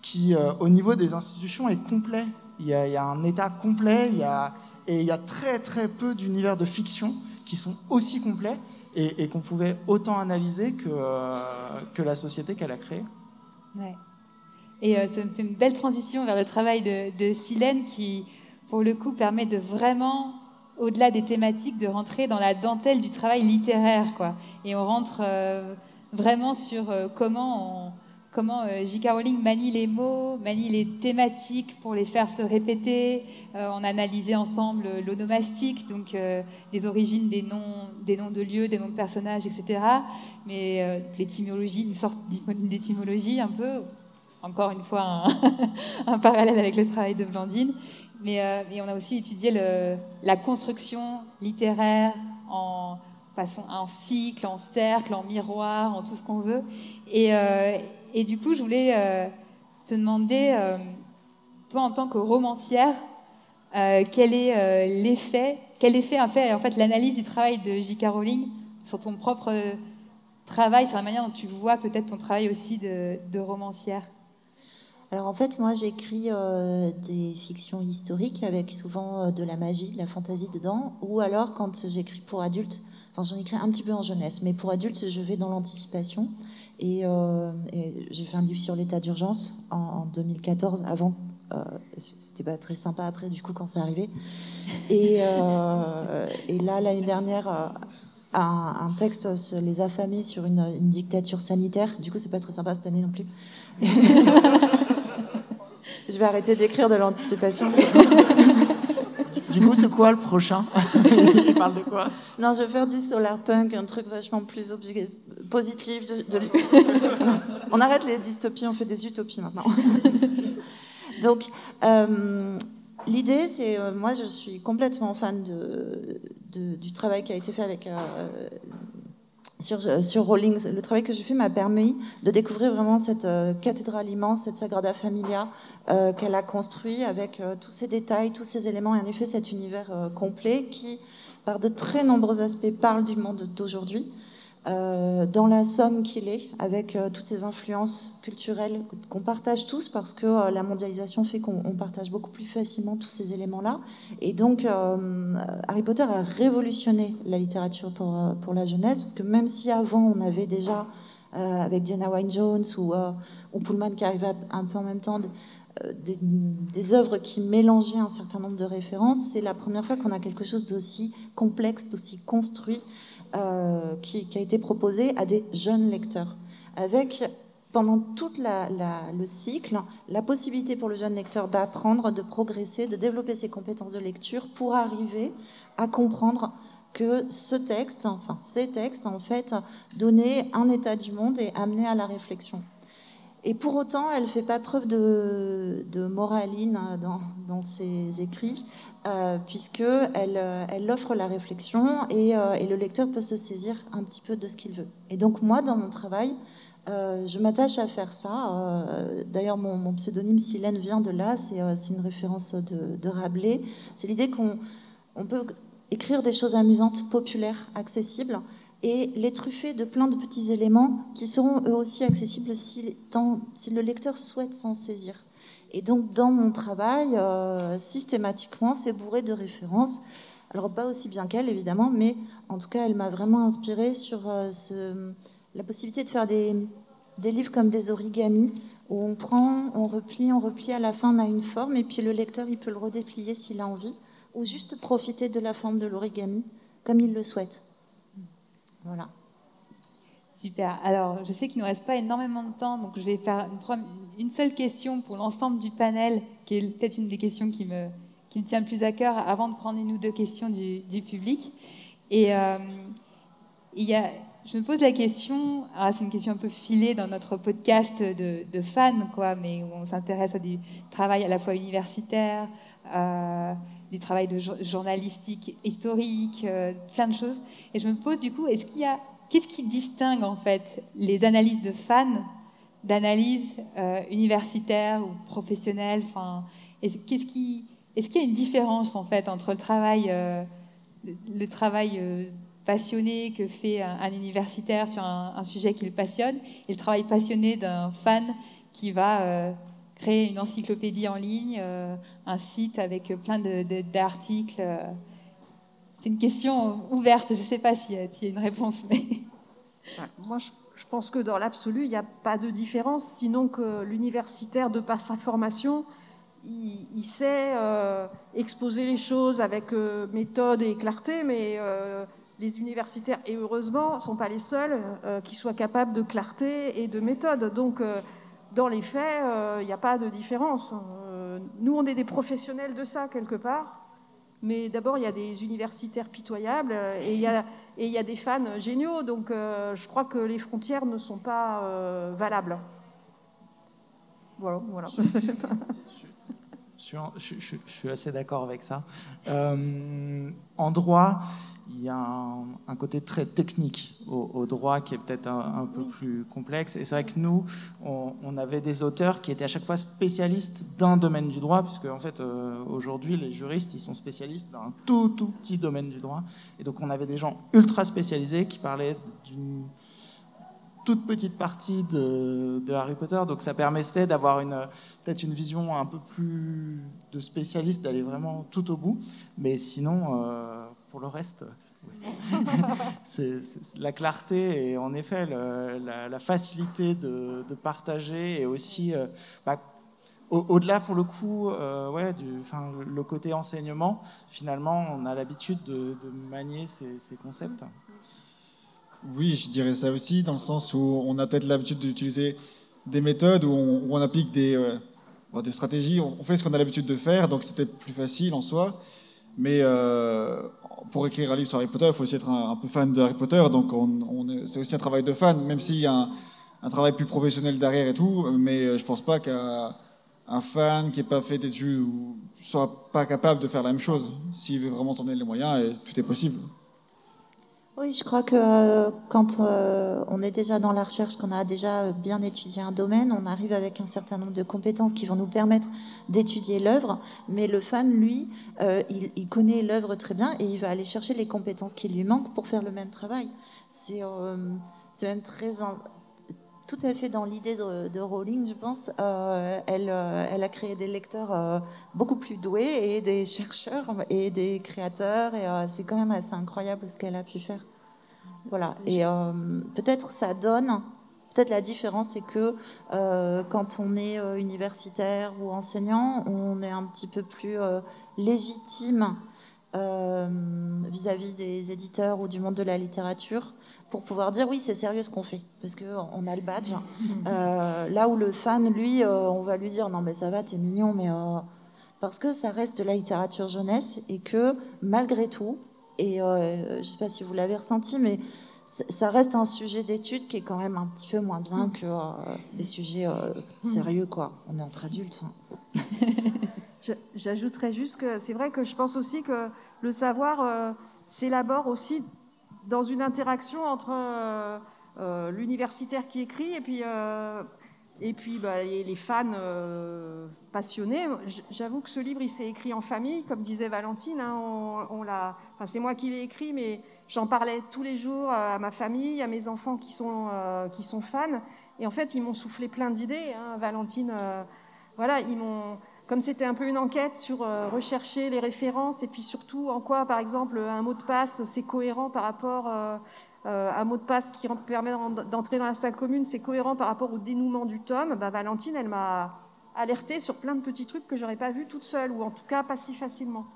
qui, euh, au niveau des institutions, est complet. Il y a, un état complet, il y a, et il y a très très peu d'univers de fiction qui sont aussi complets et, qu'on pouvait autant analyser que, euh, que la société qu'elle a créée. Ouais. Et me fait une belle transition vers le travail de, de Silène qui, pour le coup, permet de vraiment, au-delà des thématiques, de rentrer dans la dentelle du travail littéraire. Quoi. Et on rentre vraiment sur comment on comment euh, J.K. Rowling manie les mots, manie les thématiques pour les faire se répéter. Euh, on a analysé ensemble l'onomastique, donc euh, les origines des noms, des noms de lieux, des noms de personnages, etc. Mais l'étymologie, une sorte d'étymologie un peu, encore une fois <laughs> un, parallèle avec le travail de Blandine. Mais, on a aussi étudié la construction littéraire en façon, en cycle, en cercle, en miroir, en tout ce qu'on veut. Et, et du coup, je voulais euh, te demander, euh, toi en tant que romancière, euh, quel est l'effet, quel effet a fait en fait l'analyse du travail de J.K. Rowling sur ton propre travail, sur la manière dont tu vois peut-être ton travail aussi de, romancière? Alors en fait, moi j'écris des fictions historiques avec souvent de la magie, de la fantaisie dedans, ou alors quand j'écris pour adultes, enfin j'en écris un petit peu en jeunesse, mais pour adultes je vais dans l'anticipation. Euh, et, j'ai fait un livre sur l'état d'urgence en, 2014. Avant, euh, c'était pas très sympa après, du coup, quand c'est arrivé. Et, euh, et là, l'année dernière, un, texte sur les affamés sur une, dictature sanitaire. Du coup, c'est pas très sympa cette année non plus. <laughs> Je vais arrêter d'écrire de l'anticipation. <laughs> Du coup, c'est quoi le prochain <laughs> Il parle de quoi? Non, je vais faire du solar punk, un truc vachement plus positif. De, <laughs> on arrête les dystopies, on fait des utopies maintenant. <laughs> Donc, euh, l'idée, c'est, euh, moi, je suis complètement fan de, du travail qui a été fait avec euh, sur, sur Rowling. Le travail que j'ai fait m'a permis de découvrir vraiment cette cathédrale immense, cette Sagrada Familia qu'elle a construit avec tous ces détails, tous ces éléments, et en effet cet univers complet qui, par de très nombreux aspects, parle du monde d'aujourd'hui. Euh, dans la somme qu'il est, avec euh, toutes ces influences culturelles qu'on partage tous, parce que euh, la mondialisation fait qu'on partage beaucoup plus facilement tous ces éléments-là. Et donc, Harry Potter a révolutionné la littérature pour, la jeunesse, parce que même si avant on avait déjà, avec Diana Wynne Jones ou, ou Pullman qui arrivait un peu en même temps, des, des, œuvres qui mélangeaient un certain nombre de références, c'est la première fois qu'on a quelque chose d'aussi complexe, d'aussi construit, euh, qui, a été proposé à des jeunes lecteurs, avec pendant tout le cycle la possibilité pour le jeune lecteur d'apprendre, de progresser, de développer ses compétences de lecture pour arriver à comprendre que ce texte, enfin ces textes, en fait, donnaient un état du monde et amenaient à la réflexion. Et pour autant, elle ne fait pas preuve de, moraline dans, dans, ses écrits, euh, puisqu'elle euh, elle offre la réflexion euh, et, le lecteur peut se saisir un petit peu de ce qu'il veut. Et donc moi, dans mon travail, euh, je m'attache à faire ça. D'ailleurs, mon, pseudonyme Silène vient de là, c'est une référence de, de Rabelais. C'est l'idée qu'on on peut écrire des choses amusantes, populaires, accessibles, et les truffer de plein de petits éléments qui seront eux aussi accessibles si, si le lecteur souhaite s'en saisir. Et donc dans mon travail, euh, systématiquement, c'est bourré de références. Alors pas aussi bien qu'elle, évidemment, mais en tout cas, elle m'a vraiment inspirée sur euh, la possibilité de faire des, des, livres comme des origamis, où on prend, on replie, on replie, à la fin on a une forme, et puis le lecteur, il peut le redéplier s'il a envie, ou juste profiter de la forme de l'origami comme il le souhaite. Voilà. Super. Alors, je sais qu'il ne nous reste pas énormément de temps, donc je vais faire une, seule question pour l'ensemble du panel, qui est peut-être une des questions qui me, tient le plus à cœur, avant de prendre une ou deux questions du, public. Et euh, il y a, je me pose la question, ah, c'est une question un peu filée dans notre podcast de, de fans, quoi, mais où on s'intéresse à du travail à la fois universitaire, euh, du travail de journalistique historique, euh, plein de choses. Et je me pose du coup, est-ce qu'il y a, qu'est-ce qui distingue en fait les analyses de fans d'analyses euh, universitaires ou professionnelles Enfin, est-ce, qu'est-ce est-ce qu'il y a une différence en fait entre le travail, euh, le, travail passionné que fait un, universitaire sur un, sujet qui le passionne et le travail passionné d'un fan qui va créer une encyclopédie en ligne, euh, un site avec plein d'articles. Euh. C'est une question ouverte, je ne sais pas s'il y, a une réponse. Mais... moi, je je pense que dans l'absolu, il n'y a pas de différence, sinon que l'universitaire, de par sa formation, il, sait euh, exposer les choses avec euh, méthode et clarté, mais euh, les universitaires, et heureusement, ne sont pas les seuls qui soient capables de clarté et de méthode. Donc, dans les faits, il n'y a pas de différence. nous, on est des professionnels de ça, quelque part. Mais d'abord, il y a des universitaires pitoyables et il y a, et il y a des fans géniaux. Donc, je crois que les frontières ne sont pas valables. Voilà. voilà. Je suis, assez d'accord avec ça. Euh, en droit, il y a un, côté très technique au, droit qui est peut-être un, peu plus complexe. Et c'est vrai que nous, on, avait des auteurs qui étaient à chaque fois spécialistes d'un domaine du droit, puisque en fait, euh, aujourd'hui, les juristes, ils sont spécialistes d'un tout, tout petit domaine du droit. Et donc, on avait des gens ultra spécialisés qui parlaient d'une toute petite partie de, Harry Potter, donc ça permettait d'avoir une, peut-être une vision un peu plus de spécialiste, d'aller vraiment tout au bout. Mais sinon, euh, pour le reste, <laughs> c'est, la clarté et en effet la, facilité de, partager et aussi euh, bah, au-delà pour le coup, euh, ouais, du, le côté enseignement, finalement, on a l'habitude de, manier ces, concepts. Oui, je dirais ça aussi, dans le sens où on a peut-être l'habitude d'utiliser des méthodes où on, applique des, euh, stratégies, on fait ce qu'on a l'habitude de faire, donc c'est peut-être plus facile en soi. Mais pour écrire un livre sur Harry Potter, il faut aussi être un, peu fan de Harry Potter, donc c'est aussi un travail de fan, même s'il y a un, travail plus professionnel derrière et tout, mais euh, je pense pas qu'un fan qui n'est pas fait d'études soit pas capable de faire la même chose. S'il veut vraiment s'en donner les moyens, tout est possible. Oui, je crois que euh, quand euh, on est déjà dans la recherche, qu'on a déjà bien étudié un domaine, on arrive avec un certain nombre de compétences qui vont nous permettre d'étudier l'œuvre. Mais le fan, lui, euh, il, connaît l'œuvre très bien et il va aller chercher les compétences qui lui manquent pour faire le même travail. C'est même très tout à fait dans l'idée de, Rowling, je pense. elle, elle, a créé des lecteurs beaucoup plus doués et des chercheurs et des créateurs. Et c'est quand même assez incroyable ce qu'elle a pu faire. Voilà. Et euh, peut-être ça donne. Peut-être la différence, c'est que euh, quand on est euh, universitaire ou enseignant, on est un petit peu plus légitime vis-à-vis des éditeurs ou du monde de la littérature pour pouvoir dire oui, c'est sérieux ce qu'on fait, parce qu'on a le badge. là où le fan, lui, on va lui dire non, mais ça va, t'es mignon, mais. parce que ça reste de la littérature jeunesse et que malgré tout, et je ne sais pas si vous l'avez ressenti, mais ça reste un sujet d'étude qui est quand même un petit peu moins bien que euh, des sujets euh, sérieux, quoi. On est entre adultes. Hein. <laughs> J'ajouterais juste que c'est vrai que je pense aussi que le savoir euh, s'élabore aussi dans une interaction entre l'universitaire qui écrit et puis et puis bah, les, fans euh, passionnés. J'avoue que ce livre, il s'est écrit en famille, comme disait Valentine. Hein, on, l'a, enfin, c'est moi qui l'ai écrit, mais j'en parlais tous les jours à ma famille, à mes enfants qui sont, euh, qui sont fans. Et en fait, ils m'ont soufflé plein d'idées. Hein, Valentine, euh, voilà, ils m'ont comme c'était un peu une enquête sur rechercher les références et puis surtout en quoi, par exemple, un mot de passe, c'est cohérent par rapport euh, un mot de passe qui permet d'entrer dans la salle commune, c'est cohérent par rapport au dénouement du tome, bah, Valentine, elle m'a alerté sur plein de petits trucs que j'aurais pas vu toute seule, ou en tout cas pas si facilement.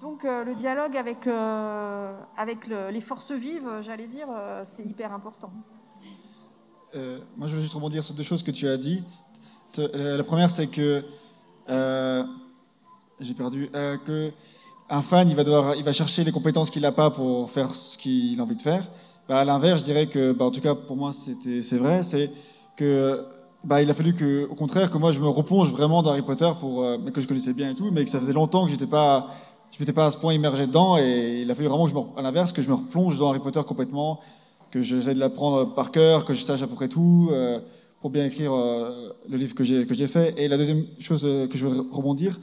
Donc euh, le dialogue avec, euh, avec les forces vives, j'allais dire, c'est hyper important. moi, je voulais juste rebondir sur deux choses que tu as dit. La première, c'est que j'ai perdu que un fan, il va, devoir, il va chercher les compétences qu'il n'a pas pour faire ce qu'il a envie de faire. Bah, à l'inverse, je dirais que, bah, en tout cas pour moi, c'est vrai, c'est que bah, il a fallu que, au contraire, que moi je me replonge vraiment dans Harry Potter pour, euh, que je connaissais bien et tout, mais que ça faisait longtemps que j'étais pas, je m'étais pas à ce point immergé dedans, et il a fallu vraiment, que je à l'inverse, que je me replonge dans Harry Potter complètement, que j'essaie de l'apprendre par cœur, que je sache à peu près tout euh, pour bien écrire euh, le livre que j'ai que j'ai fait. Et la deuxième chose que je veux rebondir,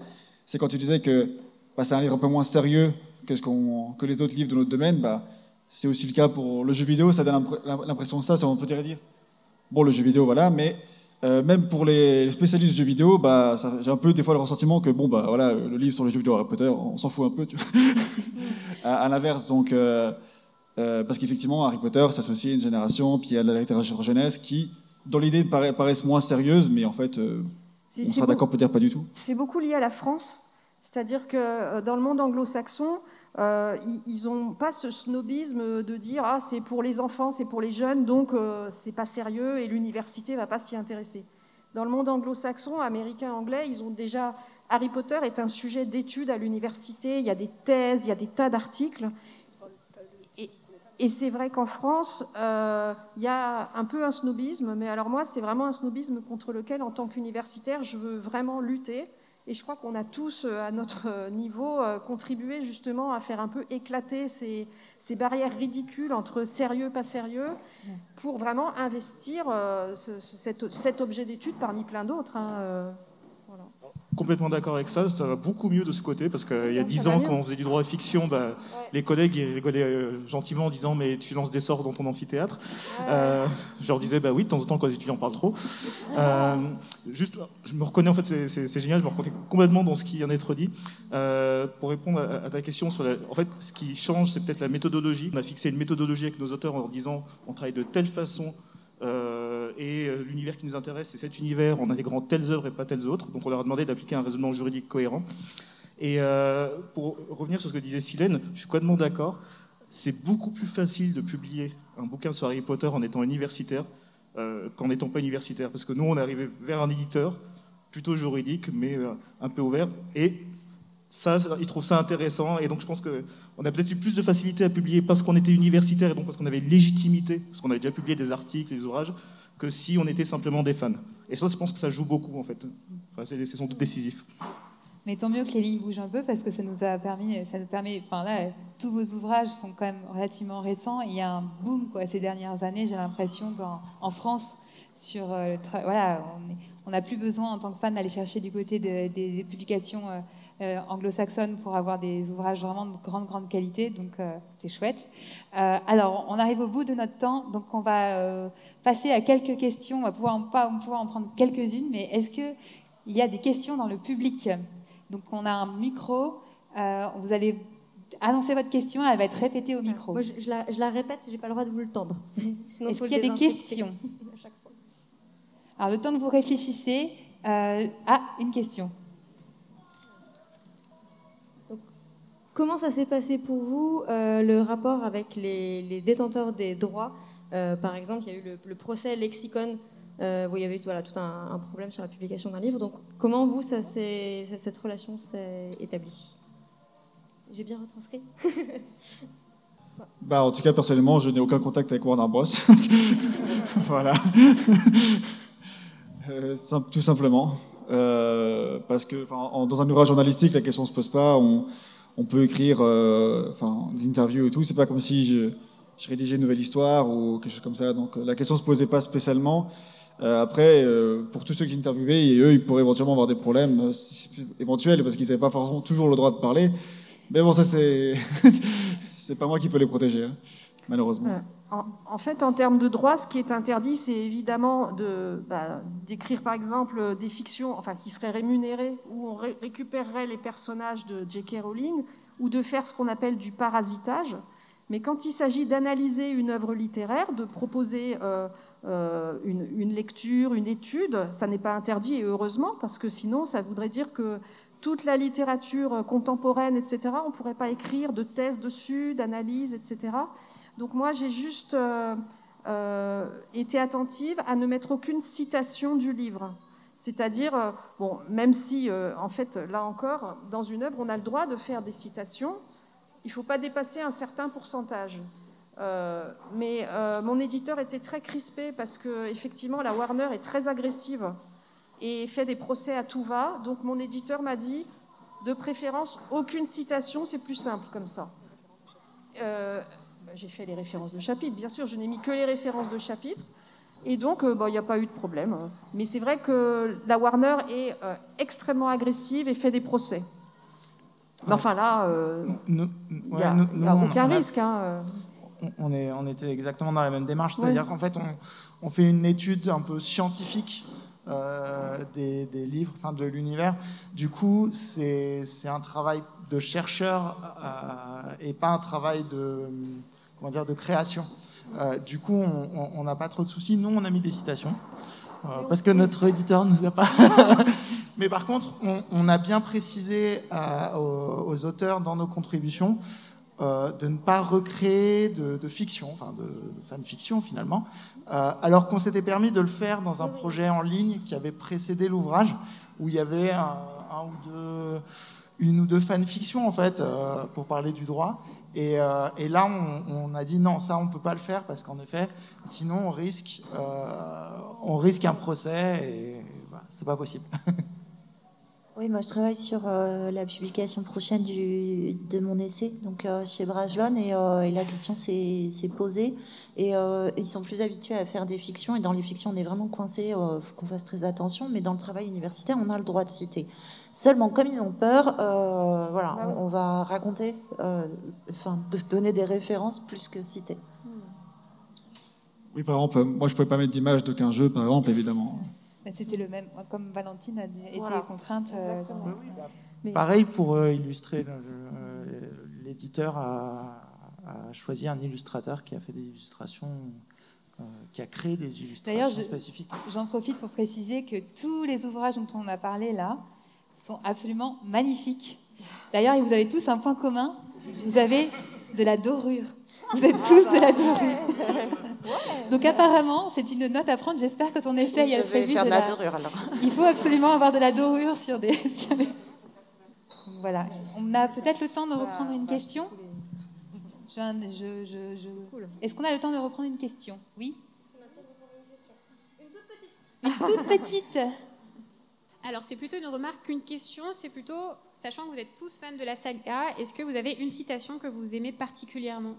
c'est quand tu disais que bah, c'est un livre un peu moins sérieux que, ce que les autres livres de notre domaine. Bah, c'est aussi le cas pour le jeu vidéo, ça donne l'impression de ça, ça on peut dire. Bon, le jeu vidéo, voilà, mais euh, même pour les spécialistes du jeu vidéo, bah, j'ai un peu des fois le ressentiment que bon, bah, voilà, le livre sur le jeu vidéo Harry Potter, on s'en fout un peu, tu <laughs> à, l'inverse. Donc, euh, parce qu'effectivement, Harry Potter s'associe à une génération, puis à la littérature jeunesse qui, dans l'idée, paraissent moins sérieuses, mais en fait, on sera d'accord peut-être pas du tout. C'est beaucoup lié à la France, c'est-à-dire que dans le monde anglo-saxon, euh, ils n'ont pas ce snobisme de dire ah c'est pour les enfants, c'est pour les jeunes, donc euh, c'est pas sérieux et l'université va pas s'y intéresser. Dans le monde anglo-saxon, américain, anglais, ils ont déjà Harry Potter est un sujet d'étude à l'université. Il y a des thèses, il y a des tas d'articles. Et, c'est vrai qu'en France, euh, il y a un peu un snobisme, mais alors moi, c'est vraiment un snobisme contre lequel, en tant qu'universitaire, je veux vraiment lutter. Et je crois qu'on a tous, euh, à notre euh, niveau, euh, contribué justement à faire un peu éclater ces, barrières ridicules entre sérieux, pas sérieux, pour vraiment investir cet, objet d'étude parmi plein d'autres. Hein, complètement d'accord avec ça. Ça va beaucoup mieux de ce côté parce qu'il y a dix ans, quand on faisait du droit à fiction, bah, les collègues rigolaient euh, gentiment en disant Mais tu lances des sorts dans ton amphithéâtre. Euh, je leur disais Bah oui, de temps en temps, quand les étudiants parlent trop. Euh, juste, je me reconnais en fait, c'est génial, je me reconnais complètement dans ce qui vient d'être dit. pour répondre à, ta question sur la, En fait, ce qui change, c'est peut-être la méthodologie. On a fixé une méthodologie avec nos auteurs en leur disant On travaille de telle façon euh, et euh, l'univers qui nous intéresse, c'est cet univers en intégrant telles œuvres et pas telles autres. Donc on leur a demandé d'appliquer un raisonnement juridique cohérent. Et euh, pour revenir sur ce que disait Silène, je suis complètement d'accord. C'est beaucoup plus facile de publier un bouquin sur Harry Potter en étant universitaire qu'en n'étant pas universitaire. Parce que nous, on est arrivé vers un éditeur plutôt juridique, mais un peu ouvert. Et ça, ils trouvent ça intéressant. Et donc, je pense qu'on a peut-être eu plus de facilité à publier parce qu'on était universitaire et donc parce qu'on avait légitimité, parce qu'on avait déjà publié des articles, des ouvrages, que si on était simplement des fans. Et ça, je pense que ça joue beaucoup, en fait. C'est sans doute décisif. Mais tant mieux que les lignes bougent un peu parce que ça nous a permis, ça nous permet, enfin là, tous vos ouvrages sont quand même relativement récents. Il y a un boom quoi, ces dernières années, j'ai l'impression, en France, sur euh, voilà, on n'a plus besoin en tant que fan d'aller chercher du côté des publications euh, anglo-saxonne pour avoir des ouvrages vraiment de grande, grande qualité, donc euh, c'est chouette. Euh, alors, on arrive au bout de notre temps, donc on va passer à quelques questions, on va pouvoir, pas, pouvoir en prendre quelques-unes, mais est-ce qu'il y a des questions dans le public? Donc, on a un micro, vous allez annoncer votre question, elle va être répétée au micro. Moi, je, la, je la, répète, j'ai pas le droit de vous le tendre. <laughs> Est-ce qu'il y a des questions? <laughs> Alors, le temps que vous réfléchissez, ah, une question. Comment ça s'est passé pour vous, euh, le rapport avec les, détenteurs des droits euh, Par exemple, il y a eu le, procès Lexicon, euh, où il y avait voilà, tout un, problème sur la publication d'un livre. Donc, comment vous, ça cette relation s'est établie? J'ai bien retranscrit? <laughs> Bah, En tout cas, personnellement, je n'ai aucun contact avec Warner Bros. <laughs> voilà. <laughs> tout simplement. parce que dans un ouvrage journalistique, la question ne se pose pas. On peut écrire euh, enfin, des interviews et tout. C'est pas comme si je, rédigeais une nouvelle histoire ou quelque chose comme ça. Donc euh, la question se posait pas spécialement. Euh, après, pour tous ceux qui interviewaient, eux, ils pourraient éventuellement avoir des problèmes éventuels parce qu'ils n'avaient pas forcément toujours le droit de parler. Mais bon, ça, c'est <laughs> c'est pas moi qui peux les protéger, hein, malheureusement. En, fait, en termes de droit, ce qui est interdit, c'est évidemment de, bah, d'écrire, par exemple, des fictions enfin, qui seraient rémunérées, où on récupérerait les personnages de J.K. Rowling, ou de faire ce qu'on appelle du parasitage. Mais quand il s'agit d'analyser une œuvre littéraire, de proposer euh, euh, une, une, lecture, une étude, ça n'est pas interdit, et heureusement, parce que sinon, ça voudrait dire que toute la littérature contemporaine, etc., on ne pourrait pas écrire de thèses dessus, d'analyses, etc. Donc moi, j'ai juste euh, euh, été attentive à ne mettre aucune citation du livre. C'est-à-dire, euh, bon, même si, en fait, là encore, dans une œuvre, on a le droit de faire des citations, il ne faut pas dépasser un certain pourcentage. mais mon éditeur était très crispé parce que effectivement la Warner est très agressive et fait des procès à tout va. Donc mon éditeur m'a dit, de préférence, aucune citation, c'est plus simple comme ça. J'ai fait les références de chapitre. Bien sûr, je n'ai mis que les références de chapitre. Et donc, euh, bah, il n'y a pas eu de problème. Mais c'est vrai que la Warner est euh, extrêmement agressive et fait des procès. Mais enfin là, il n'y a, aucun risque. Hein, on, est, on était exactement dans la même démarche. C'est-à-dire qu'en fait, on, fait une étude un peu scientifique euh, des, des, livres, enfin de l'univers. Du coup, c'est un travail de chercheur et pas un travail de comment dire, de création. du coup, on n'a pas trop de soucis. Nous, on a mis des citations. parce que notre éditeur nous a pas. <laughs> Mais par contre, on, a bien précisé aux, auteurs dans nos contributions de ne pas recréer de, fiction, enfin de, fanfiction finalement, alors qu'on s'était permis de le faire dans un projet en ligne qui avait précédé l'ouvrage, où il y avait un, ou deux, une ou deux fanfictions en fait euh, pour parler du droit. Et, euh, là, on, a dit non, ça on peut pas le faire parce qu'en effet, sinon on risque, euh, on risque un procès et c'est pas possible. <laughs> Oui, moi je travaille sur la publication prochaine de mon essai, donc chez Brajlon, et, la question s'est posée. Et ils sont plus habitués à faire des fictions, et dans les fictions on est vraiment coincé, faut qu'on fasse très attention, mais dans le travail universitaire on a le droit de citer. Seulement, comme ils ont peur, euh, voilà, bah on, va raconter, euh, enfin, de donner des références plus que citer. Oui, par exemple, moi je ne pouvais pas mettre d'image d'aucun jeu, par exemple, évidemment. C'était le même, comme Valentine a été contrainte. Euh, bah pareil pour illustrer, l'éditeur a, choisi un illustrateur qui a fait des illustrations qui a créé des illustrations spécifiques. J'en profite pour préciser que tous les ouvrages dont on a parlé là, sont absolument magnifiques. D'ailleurs, vous avez tous un point commun. Vous avez de la dorure. Vous êtes tous de la dorure. Donc apparemment, c'est une note à prendre. J'espère que ton essai a prévu faire de la, dorure alors. Il faut absolument avoir de la dorure sur des. Voilà. On a peut-être le temps de reprendre une question? Est-ce qu'on a le temps de reprendre une question? Oui? Une toute petite. Alors, c'est plutôt une remarque qu'une question. C'est plutôt, sachant que vous êtes tous fans de la saga, est-ce que vous avez une citation que vous aimez particulièrement?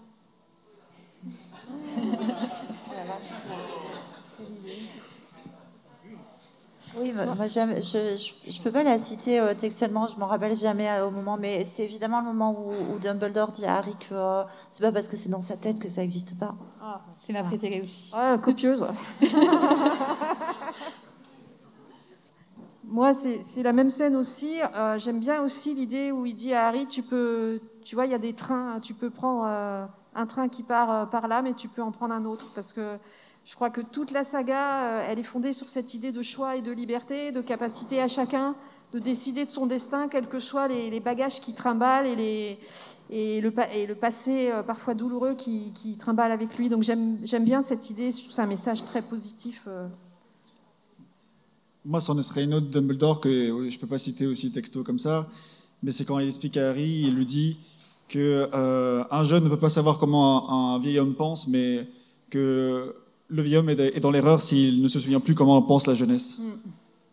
Oui, moi, je ne peux pas la citer euh, textuellement, je m'en rappelle jamais euh, au moment, mais c'est évidemment le moment où, Dumbledore dit à Harry que euh, c'est pas parce que c'est dans sa tête que ça n'existe pas. Ah, c'est ma préférée aussi. Ah, copieuse. <laughs> Moi, c'est la même scène aussi. Euh, j'aime bien aussi l'idée où il dit à Harry, tu peux, tu vois, il y a des trains, tu peux prendre euh, un train qui part euh, par là, mais tu peux en prendre un autre, parce que je crois que toute la saga, elle est fondée sur cette idée de choix et de liberté, de capacité à chacun de décider de son destin, quels que soient les, bagages qui trimballent et, le, passé parfois douloureux qui, qui trimballe avec lui. Donc j'aime bien cette idée, c'est un message très positif moi, c'en serait une autre Dumbledore que je ne peux pas citer aussi texto comme ça, mais c'est quand il explique à Harry, il lui dit que euh, un jeune ne peut pas savoir comment un, vieil homme pense, mais que le vieil homme est dans l'erreur s'il ne se souvient plus comment pense la jeunesse. Mm.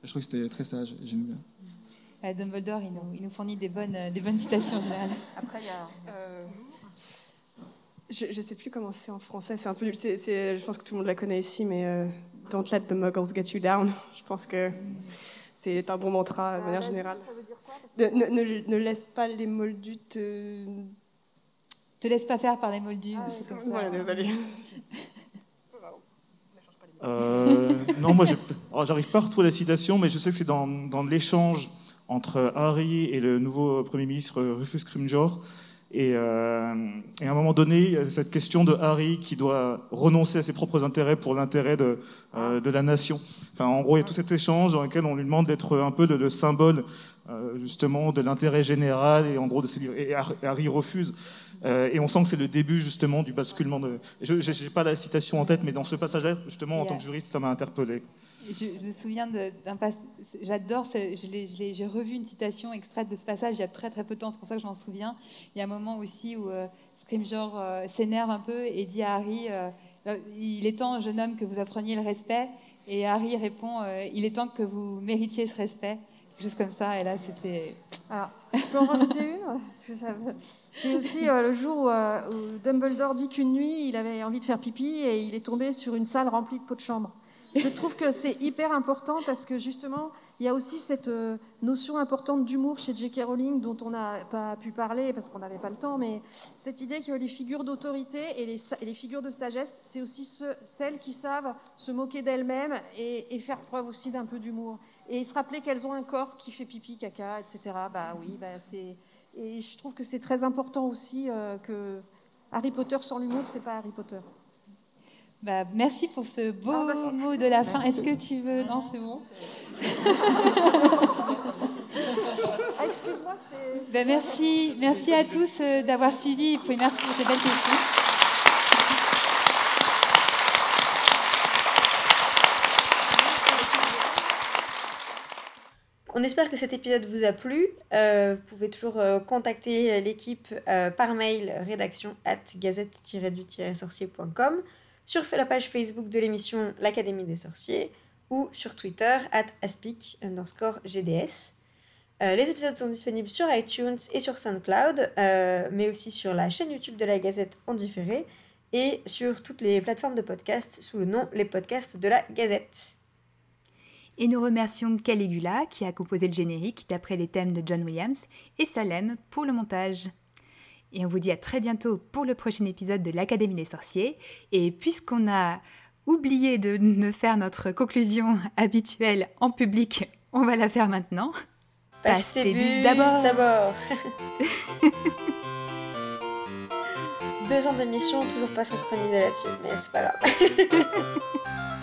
Je trouve que c'était très sage, j'aime bien. Dumbledore, il nous, fournit des bonnes, des bonnes citations en général. Après, il y a. Euh, je ne sais plus comment c'est en français, c'est un peu je pense que tout le monde la connaît ici, mais euh, Don't let the muggles get you down. Je pense que c'est un bon mantra de manière ah, générale. Ça veut dire quoi ne, ne, laisse pas les moldus te. Te laisse pas faire par les moldus. Ah, désolé. <laughs> Euh, non, moi, j'arrive pas à retrouver la citation, mais je sais que c'est dans, dans l'échange entre Harry et le nouveau Premier ministre Rufus Scrimgeour euh, et, à un moment donné, cette question de Harry qui doit renoncer à ses propres intérêts pour l'intérêt de, euh, de, la nation. Enfin, en gros, il y a tout cet échange dans lequel on lui demande d'être un peu le, symbole euh, justement de l'intérêt général et en gros de et Harry refuse. et on sent que c'est le début justement du basculement de. Je n'ai pas la citation en tête, mais dans ce passage-là, justement, en tant que juriste, ça m'a interpellé. Je, me souviens d'un passage, j'adore, j'ai revu une citation extraite de ce passage il y a très très peu de temps, c'est pour ça que je m'en souviens. Il y a un moment aussi où euh, Scrimgeour euh, s'énerve un peu et dit à Harry euh, Il est temps, jeune homme, que vous appreniez le respect. Et Harry répond Il est temps que vous méritiez ce respect. Quelque chose comme ça, et là c'était. Alors, je peux en rajouter une? C'est aussi le jour où Dumbledore dit qu'une nuit, il avait envie de faire pipi et il est tombé sur une salle remplie de pots de chambre. Je trouve que c'est hyper important parce que justement, il y a aussi cette euh, notion importante d'humour chez J.K. Rowling dont on n'a pas pu parler parce qu'on n'avait pas le temps, mais cette idée que les figures d'autorité et les, figures de sagesse, c'est aussi celles qui savent se moquer d'elles-mêmes et, faire preuve aussi d'un peu d'humour. Et se rappeler qu'elles ont un corps qui fait pipi, caca, etc. Bah oui, bah. Et je trouve que c'est très important aussi euh, que Harry Potter sans l'humour, c'est pas Harry Potter. Bah, merci pour ce beau Ah, bah, mot de la fin. Est-ce que tu veux Non, c'est bon. Ah, excuse-moi, c'est. Ben, merci, merci à tous euh, d'avoir suivi. Et puis merci pour ces belles questions. On espère que cet épisode vous a plu. Euh, vous pouvez toujours euh, contacter l'équipe euh, par mail rédaction at gazette-du-sorcier.com sur la page Facebook de l'émission L'Académie des sorciers ou sur Twitter at aspic underscore gds. Euh, les épisodes sont disponibles sur iTunes et sur SoundCloud, euh, mais aussi sur la chaîne YouTube de la Gazette en différé et sur toutes les plateformes de podcast sous le nom Les Podcasts de la Gazette. Et nous remercions Caligula qui a composé le générique d'après les thèmes de John Williams et Salem pour le montage. Et on vous dit à très bientôt pour le prochain épisode de l'Académie des sorciers. Et puisqu'on a oublié de ne faire notre conclusion <laughs> habituelle en public, on va la faire maintenant. Passe tes bus d'abord. d'abord. <laughs> Deux ans d'émission, toujours pas synchronisé là-dessus, mais c'est pas grave. <laughs>